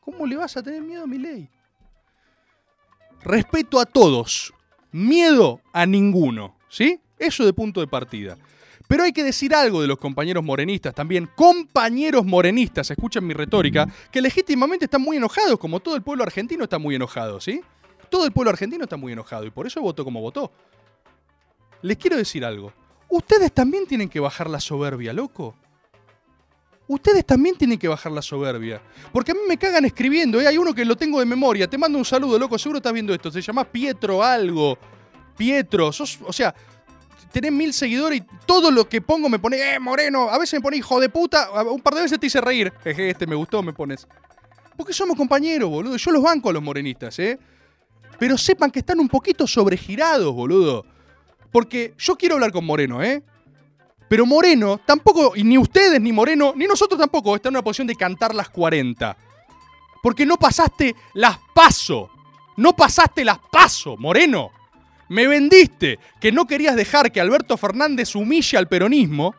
A: ¿Cómo le vas a tener miedo a mi ley? Respeto a todos, miedo a ninguno, ¿sí? Eso de punto de partida. Pero hay que decir algo de los compañeros morenistas también, compañeros morenistas, escuchen mi retórica, que legítimamente están muy enojados, como todo el pueblo argentino está muy enojado, ¿sí? Todo el pueblo argentino está muy enojado y por eso votó como votó. Les quiero decir algo. Ustedes también tienen que bajar la soberbia, loco. Ustedes también tienen que bajar la soberbia. Porque a mí me cagan escribiendo, ¿eh? Hay uno que lo tengo de memoria. Te mando un saludo, loco. Seguro estás viendo esto. Se llama Pietro algo. Pietro. Sos, o sea, tenés mil seguidores y todo lo que pongo me pone, eh, moreno. A veces me pone hijo de puta. Un par de veces te hice reír. [LAUGHS] Jeje, este me gustó, me pones. Porque somos compañeros, boludo. Yo los banco a los morenistas, ¿eh? Pero sepan que están un poquito sobregirados, boludo. Porque yo quiero hablar con Moreno, ¿eh? Pero Moreno tampoco, y ni ustedes, ni Moreno, ni nosotros tampoco, están en una posición de cantar las 40. Porque no pasaste las paso. No pasaste las paso, Moreno. Me vendiste que no querías dejar que Alberto Fernández humille al peronismo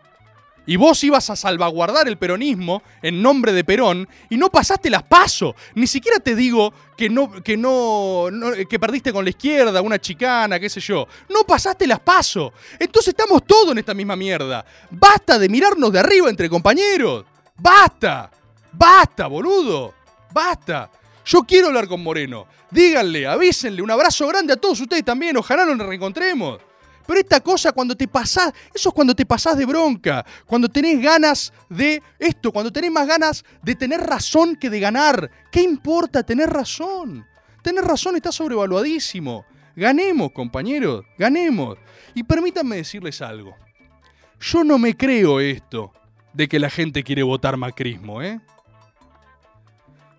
A: y vos ibas a salvaguardar el peronismo en nombre de Perón y no pasaste las paso. Ni siquiera te digo que no, que no, que perdiste con la izquierda, una chicana, qué sé yo. No pasaste las paso. Entonces estamos todos en esta misma mierda. Basta de mirarnos de arriba entre compañeros. Basta. Basta, boludo. Basta. Yo quiero hablar con Moreno. Díganle, avísenle, un abrazo grande a todos ustedes también. Ojalá nos reencontremos. Pero esta cosa cuando te pasás, eso es cuando te pasás de bronca, cuando tenés ganas de esto, cuando tenés más ganas de tener razón que de ganar. ¿Qué importa tener razón? Tener razón está sobrevaluadísimo. Ganemos, compañeros, ganemos. Y permítanme decirles algo. Yo no me creo esto de que la gente quiere votar macrismo, ¿eh?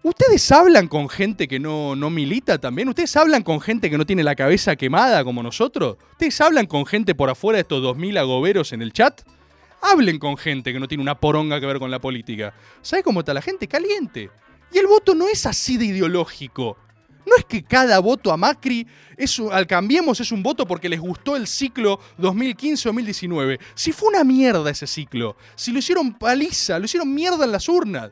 A: ¿Ustedes hablan con gente que no, no milita también? ¿Ustedes hablan con gente que no tiene la cabeza quemada como nosotros? ¿Ustedes hablan con gente por afuera de estos 2.000 agoberos en el chat? Hablen con gente que no tiene una poronga que ver con la política. ¿Sabe cómo está la gente? Caliente. Y el voto no es así de ideológico. No es que cada voto a Macri, es, al Cambiemos, es un voto porque les gustó el ciclo 2015-2019. Si fue una mierda ese ciclo, si lo hicieron paliza, lo hicieron mierda en las urnas.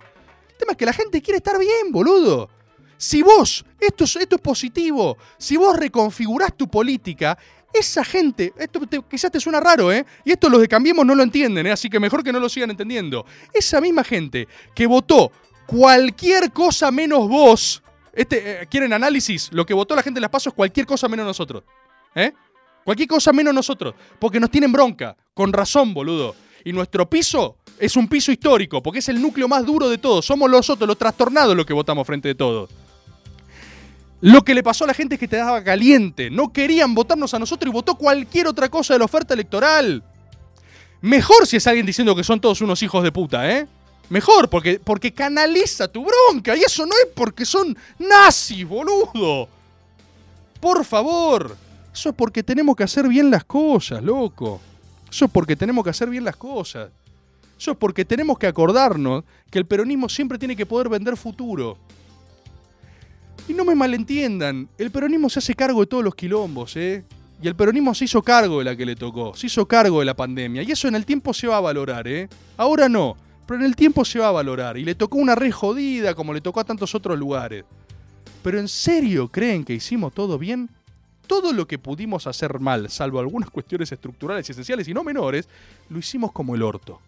A: Tema es que la gente quiere estar bien, boludo. Si vos, esto es, esto es positivo, si vos reconfigurás tu política, esa gente, esto quizás te suena raro, ¿eh? Y esto los de Cambiemos no lo entienden, ¿eh? Así que mejor que no lo sigan entendiendo. Esa misma gente que votó cualquier cosa menos vos, este, eh, ¿quieren análisis? Lo que votó la gente en las pasos es cualquier cosa menos nosotros. ¿Eh? Cualquier cosa menos nosotros. Porque nos tienen bronca. Con razón, boludo. Y nuestro piso es un piso histórico, porque es el núcleo más duro de todos. Somos los otros, los trastornados los que votamos frente de todos. Lo que le pasó a la gente es que te daba caliente. No querían votarnos a nosotros y votó cualquier otra cosa de la oferta electoral. Mejor si es alguien diciendo que son todos unos hijos de puta, ¿eh? Mejor, porque, porque canaliza tu bronca. Y eso no es porque son nazis, boludo. Por favor. Eso es porque tenemos que hacer bien las cosas, loco. Eso es porque tenemos que hacer bien las cosas. Eso es porque tenemos que acordarnos que el peronismo siempre tiene que poder vender futuro. Y no me malentiendan, el peronismo se hace cargo de todos los quilombos, ¿eh? Y el peronismo se hizo cargo de la que le tocó, se hizo cargo de la pandemia. Y eso en el tiempo se va a valorar, ¿eh? Ahora no, pero en el tiempo se va a valorar. Y le tocó una re jodida como le tocó a tantos otros lugares. Pero ¿en serio creen que hicimos todo bien? Todo lo que pudimos hacer mal, salvo algunas cuestiones estructurales y esenciales y no menores, lo hicimos como el orto.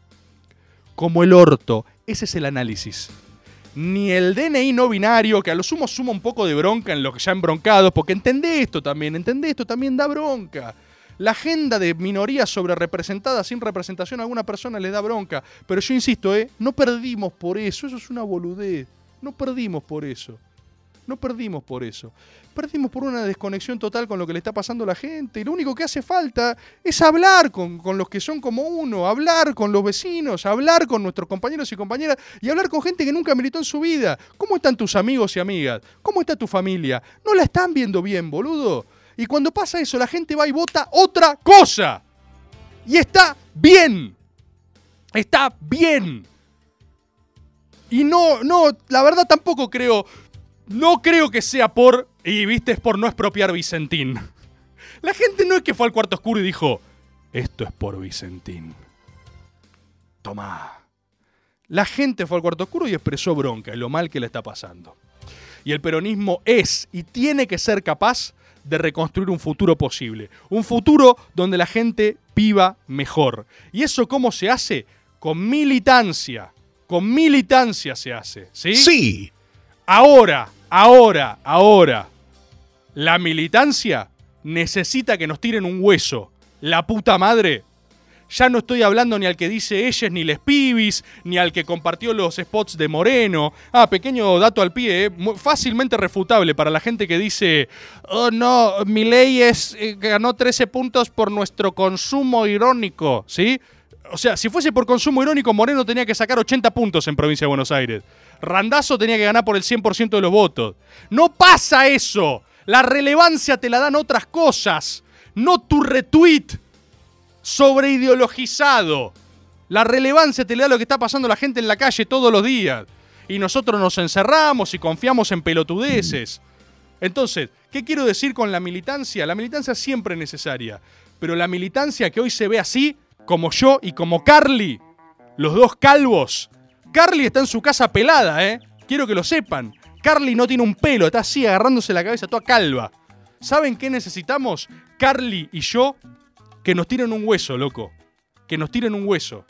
A: Como el orto. Ese es el análisis ni el DNI no binario, que a lo sumo suma un poco de bronca en los que ya embroncados, porque entendé esto también, entendé esto también da bronca. La agenda de minorías sobre representadas sin representación a alguna persona le da bronca. Pero yo insisto, ¿eh? no perdimos por eso, eso es una boludez. No perdimos por eso. No perdimos por eso. Perdimos por una desconexión total con lo que le está pasando a la gente. Y lo único que hace falta es hablar con, con los que son como uno, hablar con los vecinos, hablar con nuestros compañeros y compañeras y hablar con gente que nunca militó en su vida. ¿Cómo están tus amigos y amigas? ¿Cómo está tu familia? No la están viendo bien, boludo. Y cuando pasa eso, la gente va y vota otra cosa. Y está bien. Está bien. Y no, no, la verdad tampoco creo, no creo que sea por, y viste, es por no expropiar Vicentín. La gente no es que fue al cuarto oscuro y dijo, esto es por Vicentín. Toma. La gente fue al cuarto oscuro y expresó bronca en lo mal que le está pasando. Y el peronismo es y tiene que ser capaz de reconstruir un futuro posible. Un futuro donde la gente viva mejor. ¿Y eso cómo se hace? Con militancia. Con militancia se hace. ¿Sí?
B: Sí.
A: Ahora, ahora, ahora. La militancia necesita que nos tiren un hueso. La puta madre. Ya no estoy hablando ni al que dice ellas ni les pibis, ni al que compartió los spots de Moreno. Ah, pequeño dato al pie, eh, fácilmente refutable para la gente que dice, oh no, mi ley es, eh, ganó 13 puntos por nuestro consumo irónico, ¿sí? O sea, si fuese por consumo irónico, Moreno tenía que sacar 80 puntos en Provincia de Buenos Aires. Randazo tenía que ganar por el 100% de los votos. No pasa eso. La relevancia te la dan otras cosas. No tu retweet sobreideologizado. La relevancia te le da lo que está pasando la gente en la calle todos los días. Y nosotros nos encerramos y confiamos en pelotudeces. Entonces, ¿qué quiero decir con la militancia? La militancia siempre es necesaria. Pero la militancia que hoy se ve así, como yo y como Carly, los dos calvos. Carly está en su casa pelada, ¿eh? Quiero que lo sepan. Carly no tiene un pelo, está así agarrándose la cabeza toda calva. ¿Saben qué necesitamos? Carly y yo, que nos tiren un hueso, loco. Que nos tiren un hueso.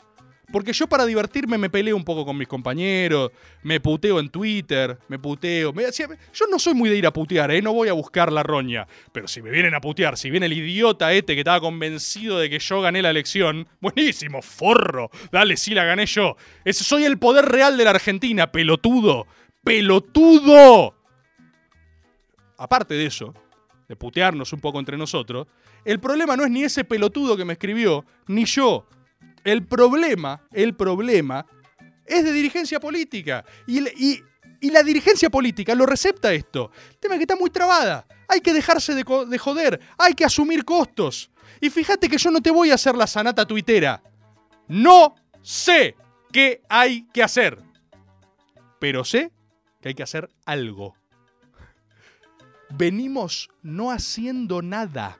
A: Porque yo para divertirme me peleo un poco con mis compañeros, me puteo en Twitter, me puteo. yo no soy muy de ir a putear, ¿eh? no voy a buscar la roña. Pero si me vienen a putear, si viene el idiota este que estaba convencido de que yo gané la elección, buenísimo, forro. Dale, sí la gané yo. Soy el poder real de la Argentina, pelotudo. ¡Pelotudo! Aparte de eso, de putearnos un poco entre nosotros, el problema no es ni ese pelotudo que me escribió, ni yo. El problema, el problema, es de dirigencia política. Y, la dirigencia política lo recepta esto. El tema es que está muy trabada. Hay que dejarse de, de joder. Hay que asumir costos. Y fíjate que yo no te voy a hacer la sanata tuitera. No sé qué hay que hacer. Pero sé que hay que hacer algo. Venimos no haciendo nada.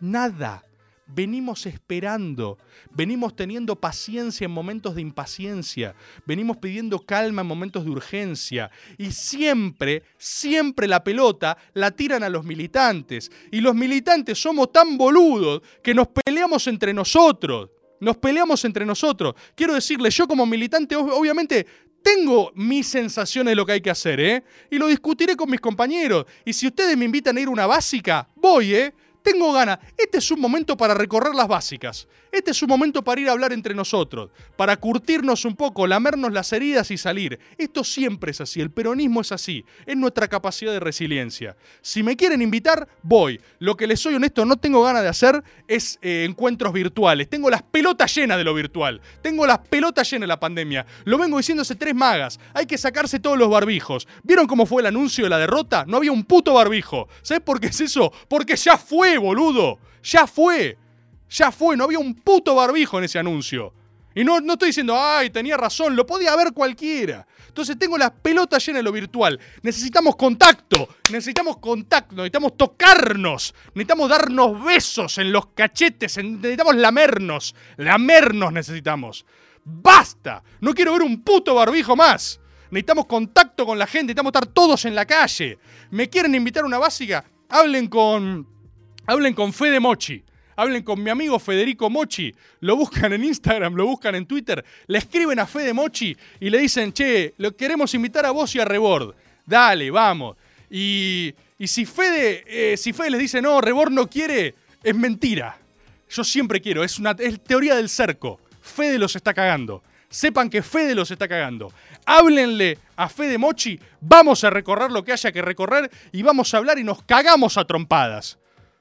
A: Nada. Venimos esperando, venimos teniendo paciencia en momentos de impaciencia, venimos pidiendo calma en momentos de urgencia y siempre, siempre la pelota la tiran a los militantes y los militantes somos tan boludos que nos peleamos entre nosotros, nos peleamos entre nosotros. Quiero decirles, yo como militante ob- obviamente tengo mis sensaciones de lo que hay que hacer, ¿eh? Y lo discutiré con mis compañeros. Y si ustedes me invitan a ir a una básica, voy, ¿eh? Tengo ganas. Este es un momento para recorrer las básicas. Este es un momento para ir a hablar entre nosotros, para curtirnos un poco, lamernos las heridas y salir. Esto siempre es así, el peronismo es así, es nuestra capacidad de resiliencia. Si me quieren invitar, voy. Lo que les soy honesto, no tengo ganas de hacer es eh, encuentros virtuales. Tengo las pelotas llenas de lo virtual. Tengo las pelotas llenas de la pandemia. Lo vengo diciendo hace tres magas. Hay que sacarse todos los barbijos. ¿Vieron cómo fue el anuncio de la derrota? No había un puto barbijo. ¿Sabes por qué es eso? Porque ya fue, boludo. Ya fue. Ya fue, no había un puto barbijo en ese anuncio. Y no, no estoy diciendo, ay, tenía razón, lo podía haber cualquiera. Entonces tengo las pelotas llenas de lo virtual. Necesitamos contacto, necesitamos contacto, necesitamos tocarnos, necesitamos darnos besos en los cachetes, necesitamos lamernos, lamernos necesitamos. ¡Basta! No quiero ver un puto barbijo más. Necesitamos contacto con la gente, necesitamos estar todos en la calle. ¿Me quieren invitar a una básica? Hablen con. Hablen con Fede Mochi. Hablen con mi amigo Federico Mochi. Lo buscan en Instagram, lo buscan en Twitter. Le escriben a Fede Mochi y le dicen, che, lo queremos invitar a vos y a Rebord. Dale, vamos. Y, y si, Fede, eh, si Fede les dice, no, Rebord no quiere, es mentira. Yo siempre quiero, es una es teoría del cerco. Fede los está cagando. Sepan que Fede los está cagando. Háblenle a Fede Mochi, vamos a recorrer lo que haya que recorrer y vamos a hablar y nos cagamos a trompadas.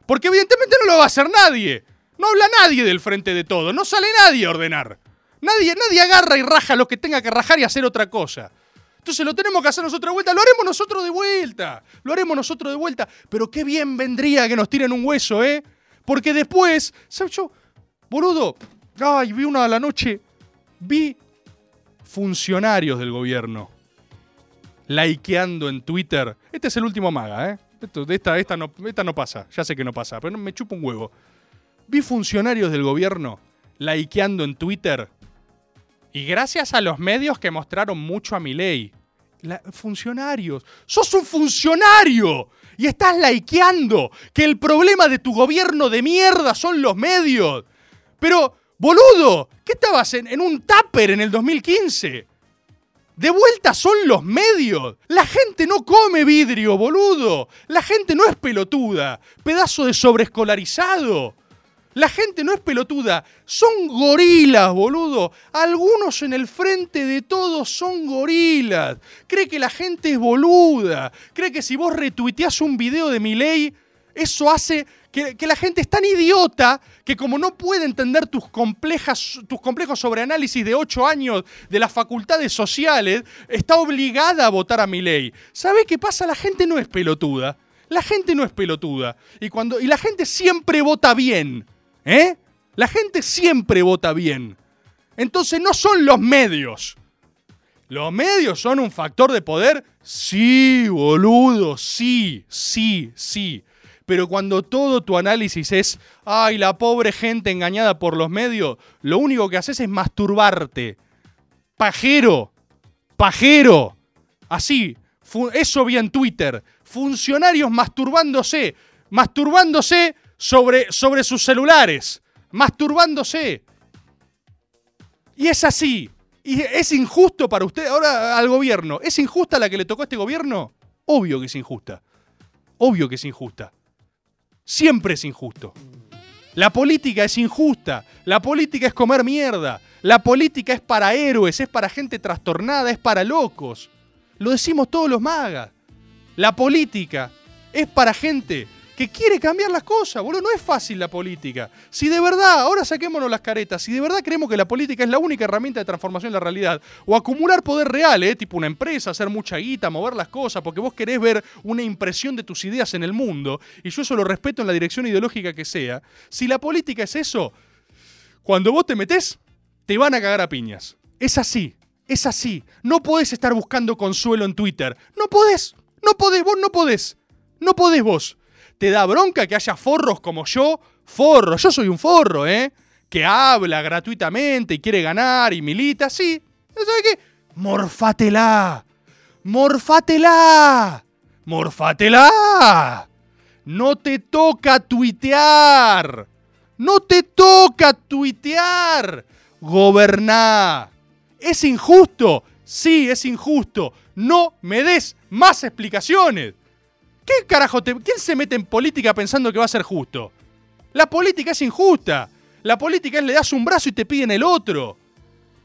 A: Porque evidentemente no lo va a hacer nadie. No habla nadie del frente de todo. No sale nadie a ordenar. Nadie, nadie agarra y raja lo que tenga que rajar y hacer otra cosa. Entonces lo tenemos que hacer nosotros de vuelta. Lo haremos nosotros de vuelta. Lo haremos nosotros de vuelta. Pero qué bien vendría que nos tiren un hueso, ¿eh? Porque después, ¿sabes yo? Boludo, ay, vi una a la noche. Vi funcionarios del gobierno likeando en Twitter. Este es el último maga, ¿eh? Esto- esta, esta, no, esta no pasa. Ya sé que no pasa, pero me chupa un huevo. Vi funcionarios del gobierno likeando en Twitter. Y gracias a los medios que mostraron mucho a mi ley. funcionarios. ¡Sos un funcionario! Y estás likeando que el problema de tu gobierno de mierda son los medios. Pero, boludo, ¿qué estabas en, en un tupper en el 2015? De vuelta son los medios. La gente no come vidrio, boludo. La gente no es pelotuda. Pedazo de sobreescolarizado. La gente no es pelotuda. Son gorilas, boludo. Algunos en el frente de todos son gorilas. Cree que la gente es boluda. Cree que si vos retuiteás un video de mi ley, eso hace que, la gente es tan idiota que como no puede entender tus, complejas, tus complejos sobreanálisis de 8 años de las facultades sociales, está obligada a votar a mi ley. ¿Sabe qué pasa? La gente no es pelotuda. La gente no es pelotuda. Y, cuando, y la gente siempre vota bien. ¿Eh? La gente siempre vota bien. Entonces no son los medios. ¿Los medios son un factor de poder? Sí, boludo, sí, sí, sí. Pero cuando todo tu análisis es, ay, la pobre gente engañada por los medios, lo único que haces es masturbarte. Pajero, pajero. Así, eso vi en Twitter. Funcionarios masturbándose, masturbándose sobre, sobre sus celulares, masturbándose. Y es así. Y es injusto para usted, ahora al gobierno. ¿Es injusta la que le tocó a este gobierno? Obvio que es injusta. Obvio que es injusta. Siempre es injusto. La política es injusta. La política es comer mierda. La política es para héroes, es para gente trastornada, es para locos. Lo decimos todos los magas. La política es para gente que quiere cambiar las cosas, boludo. No es fácil la política. Si de verdad, ahora saquémonos las caretas, si de verdad creemos que la política es la única herramienta de transformación de la realidad, o acumular poder real, ¿eh? tipo una empresa, hacer mucha guita, mover las cosas, porque vos querés ver una impresión de tus ideas en el mundo, y yo eso lo respeto en la dirección ideológica que sea, si la política es eso, cuando vos te metés, te van a cagar a piñas. Es así, es así. No podés estar buscando consuelo en Twitter. No podés, no podés, vos no podés. No podés vos. ¿Te da bronca que haya forros como yo? Forro, yo soy un forro, ¿eh? Que habla gratuitamente y quiere ganar y milita, sí. ¿Sabes qué? Morfátela. Morfátela. Morfátela. No te toca tuitear. No te toca tuitear. Goberná. ¿Es injusto? Sí, es injusto. No me des más explicaciones. ¿Qué carajo te... ¿Quién se mete en política pensando que va a ser justo? La política es injusta. La política es le das un brazo y te piden el otro.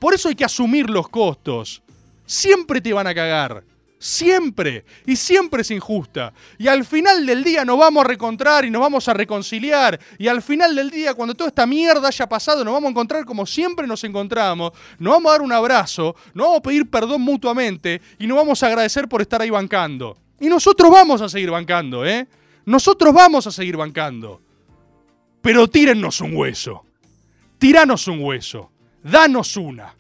A: Por eso hay que asumir los costos. Siempre te van a cagar. Siempre. Y siempre es injusta. Y al final del día nos vamos a recontrar y nos vamos a reconciliar. Y al final del día, cuando toda esta mierda haya pasado, nos vamos a encontrar como siempre nos encontramos. Nos vamos a dar un abrazo. Nos vamos a pedir perdón mutuamente. Y nos vamos a agradecer por estar ahí bancando. Y nosotros vamos a seguir bancando, ¿eh? Nosotros vamos a seguir bancando. Pero tírennos un hueso. Tiranos un hueso. Danos una.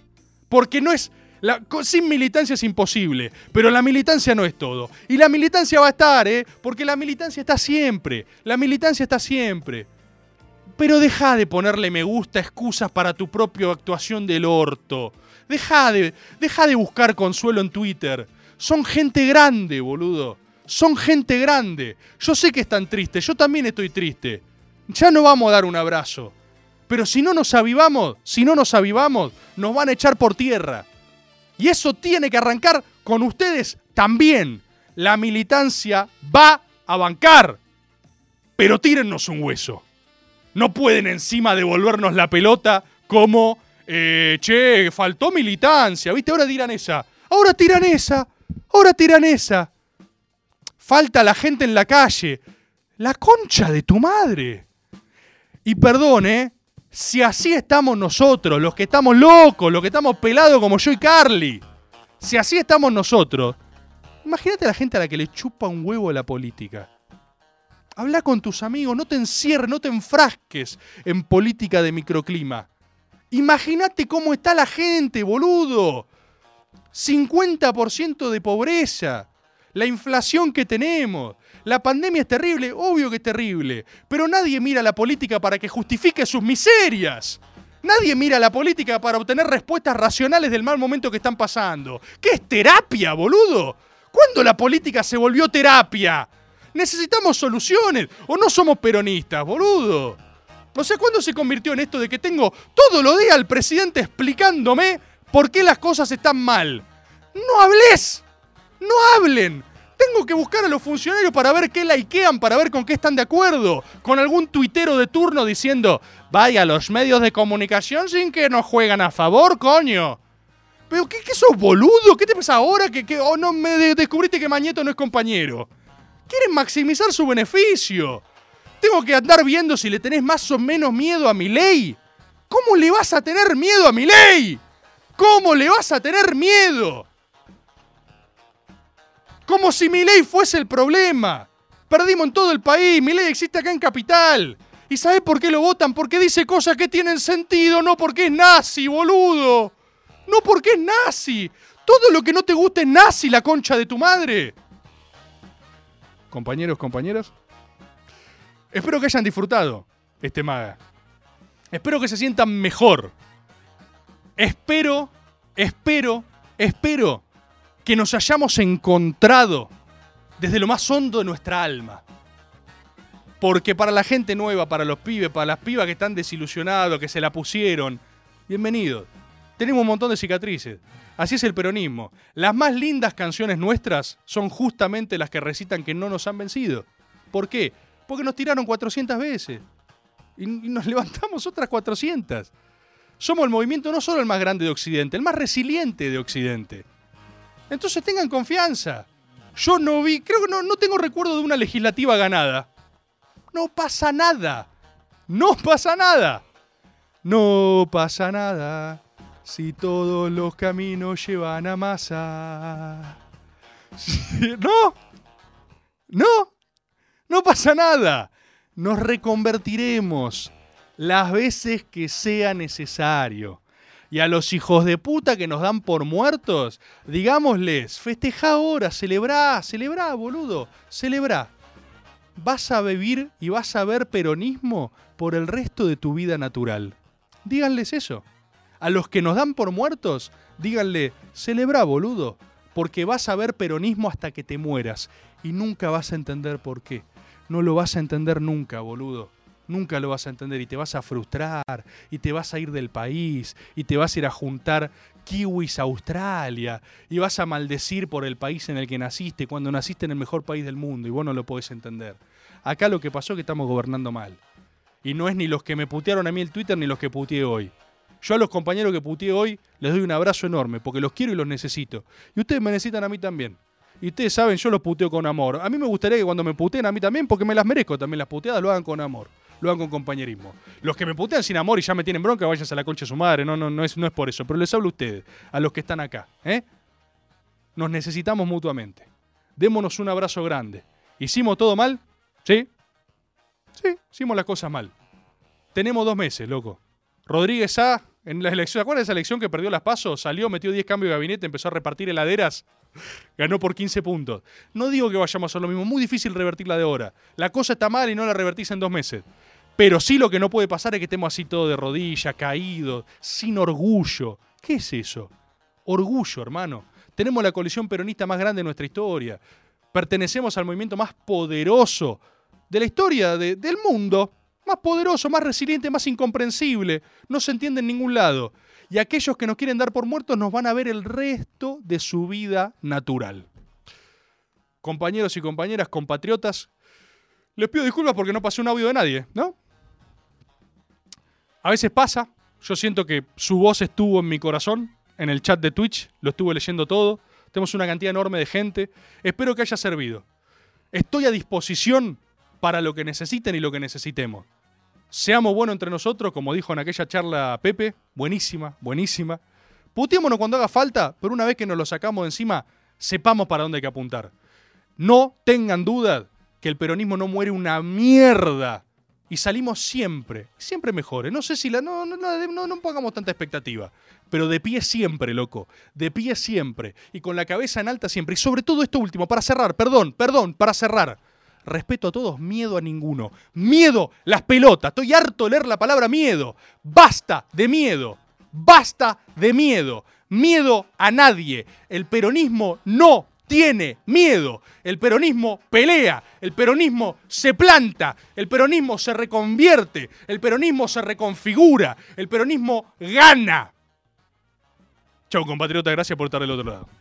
A: Porque no es. La, sin militancia es imposible, pero la militancia no es todo. Y la militancia va a estar, ¿eh? Porque la militancia está siempre. La militancia está siempre. Pero deja de ponerle me gusta excusas para tu propia actuación del orto. Deja de, deja de buscar consuelo en Twitter. Son gente grande, boludo. Son gente grande. Yo sé que están tristes, yo también estoy triste. Ya no vamos a dar un abrazo. Pero si no nos avivamos, si no nos avivamos, nos van a echar por tierra. Y eso tiene que arrancar con ustedes también. La militancia va a bancar. Pero tírennos un hueso. No pueden encima devolvernos la pelota como, eh, che, faltó militancia, ¿viste? Ahora tiran esa. Ahora tiran esa. Ahora tiran esa. Falta la gente en la calle. La concha de tu madre. Y perdón, ¿eh? Si así estamos nosotros, los que estamos locos, los que estamos pelados como yo y Carly. Si así estamos nosotros. Imagínate a la gente a la que le chupa un huevo la política. Habla con tus amigos, no te encierres, no te enfrasques en política de microclima. Imagínate cómo está la gente, boludo. 50% de pobreza. La inflación que tenemos. La pandemia es terrible, obvio que es terrible. Pero nadie mira la política para que justifique sus miserias. Nadie mira la política para obtener respuestas racionales del mal momento que están pasando. ¿Qué es terapia, boludo? ¿Cuándo la política se volvió terapia? Necesitamos soluciones. O no somos peronistas, boludo. No sé cuándo se convirtió en esto de que tengo todo lo día al presidente explicándome por qué las cosas están mal. No hables. No hablen. Tengo que buscar a los funcionarios para ver qué likean, para ver con qué están de acuerdo. Con algún tuitero de turno diciendo, vaya, los medios de comunicación sin que nos juegan a favor, coño. Pero ¿qué, qué sos boludo? ¿Qué te pasa ahora que, que oh, no me de- descubriste que Mañeto no es compañero? Quieren maximizar su beneficio. Tengo que andar viendo si le tenés más o menos miedo a mi ley. ¿Cómo le vas a tener miedo a mi ley? ¿Cómo le vas a tener miedo? Como si mi ley fuese el problema. Perdimos en todo el país, mi ley existe acá en Capital. ¿Y sabes por qué lo votan? Porque dice cosas que tienen sentido, no porque es nazi, boludo. No porque es nazi. Todo lo que no te guste es nazi, la concha de tu madre. Compañeros, compañeras. Espero que hayan disfrutado este maga. Espero que se sientan mejor. Espero, espero, espero que nos hayamos encontrado desde lo más hondo de nuestra alma. Porque para la gente nueva, para los pibes, para las pibas que están desilusionados, que se la pusieron, bienvenidos. Tenemos un montón de cicatrices. Así es el peronismo. Las más lindas canciones nuestras son justamente las que recitan que no nos han vencido. ¿Por qué? Porque nos tiraron 400 veces. Y, nos levantamos otras 400. Somos el movimiento no solo el más grande de Occidente, el más resiliente de Occidente. Entonces tengan confianza. Yo no vi, creo que no, no tengo recuerdo de una legislativa ganada. No pasa nada. No [LAUGHS] pasa nada. No pasa nada si todos los caminos llevan a masa. [LAUGHS] No. No. No pasa nada. Nos reconvertiremos las veces que sea necesario. Y a los hijos de puta que nos dan por muertos, digámosles, festeja ahora, celebrá, celebrá, boludo, celebrá. Vas a vivir y vas a ver peronismo por el resto de tu vida natural. Díganles eso. A los que nos dan por muertos, díganle, celebrá, boludo, porque vas a ver peronismo hasta que te mueras y nunca vas a entender por qué. No lo vas a entender nunca, boludo. Nunca lo vas a entender y te vas a frustrar y te vas a ir del país y te vas a ir a juntar kiwis a Australia y vas a maldecir por el país en el que naciste cuando naciste en el mejor país del mundo y vos no lo podés entender. Acá lo que pasó es que estamos gobernando mal. Y no es ni los que me putearon a mí el Twitter ni los que puteé hoy. Yo a los compañeros que puteé hoy les doy un abrazo enorme porque los quiero y los necesito. Y ustedes me necesitan a mí también. Y ustedes saben, yo los puteo con amor. A mí me gustaría que cuando me puteen a mí también, porque me las merezco también las puteadas, lo hagan con amor lo hagan con compañerismo. Los que me putean sin amor y ya me tienen bronca, váyanse a la concha de su madre. No, no, no es, no es por eso. Pero les hablo a ustedes, a los que están acá. ¿eh? Nos necesitamos mutuamente. Démonos un abrazo grande. ¿Hicimos todo mal? ¿Sí? Sí, hicimos las cosas mal. Tenemos dos meses, loco. Rodríguez A, en la elección, ¿se acuerdan de esa elección que perdió las pasos? Salió, metió 10 cambios de gabinete, empezó a repartir heladeras. [LAUGHS] Ganó por 15 puntos. No digo que vayamos a hacer lo mismo, muy difícil revertirla de ahora. La cosa está mal y no la revertís en dos meses. Pero sí lo que no puede pasar es que estemos así todo de rodillas, caídos, sin orgullo. ¿Qué es eso? Orgullo, hermano. Tenemos la coalición peronista más grande de nuestra historia. Pertenecemos al movimiento más poderoso de la historia de, del mundo. Más poderoso, más resiliente, más incomprensible. No se entiende en ningún lado. Y aquellos que nos quieren dar por muertos nos van a ver el resto de su vida natural. Compañeros y compañeras, compatriotas, les pido disculpas porque no pasé un audio de nadie, ¿no? A veces pasa, yo siento que su voz estuvo en mi corazón, en el chat de Twitch, lo estuve leyendo todo, tenemos una cantidad enorme de gente, espero que haya servido. Estoy a disposición para lo que necesiten y lo que necesitemos. Seamos buenos entre nosotros, como dijo en aquella charla Pepe, buenísima, buenísima. Putémonos cuando haga falta, pero una vez que nos lo sacamos de encima, sepamos para dónde hay que apuntar. No tengan duda que el peronismo no muere una mierda y salimos siempre, siempre mejores. No sé si la. No, no, no, no pongamos tanta expectativa. Pero de pie siempre, loco. De pie siempre. Y con la cabeza en alta siempre. Y sobre todo esto último, para cerrar, perdón, perdón, para cerrar. Respeto a todos, miedo a ninguno. Miedo, las pelotas. Estoy harto de leer la palabra miedo. Basta de miedo. Basta de miedo. Miedo a nadie. El peronismo no tiene miedo. El peronismo pelea, el peronismo se planta, el peronismo se reconvierte, el peronismo se reconfigura, el peronismo gana. Chau compatriota, gracias por estar del otro lado.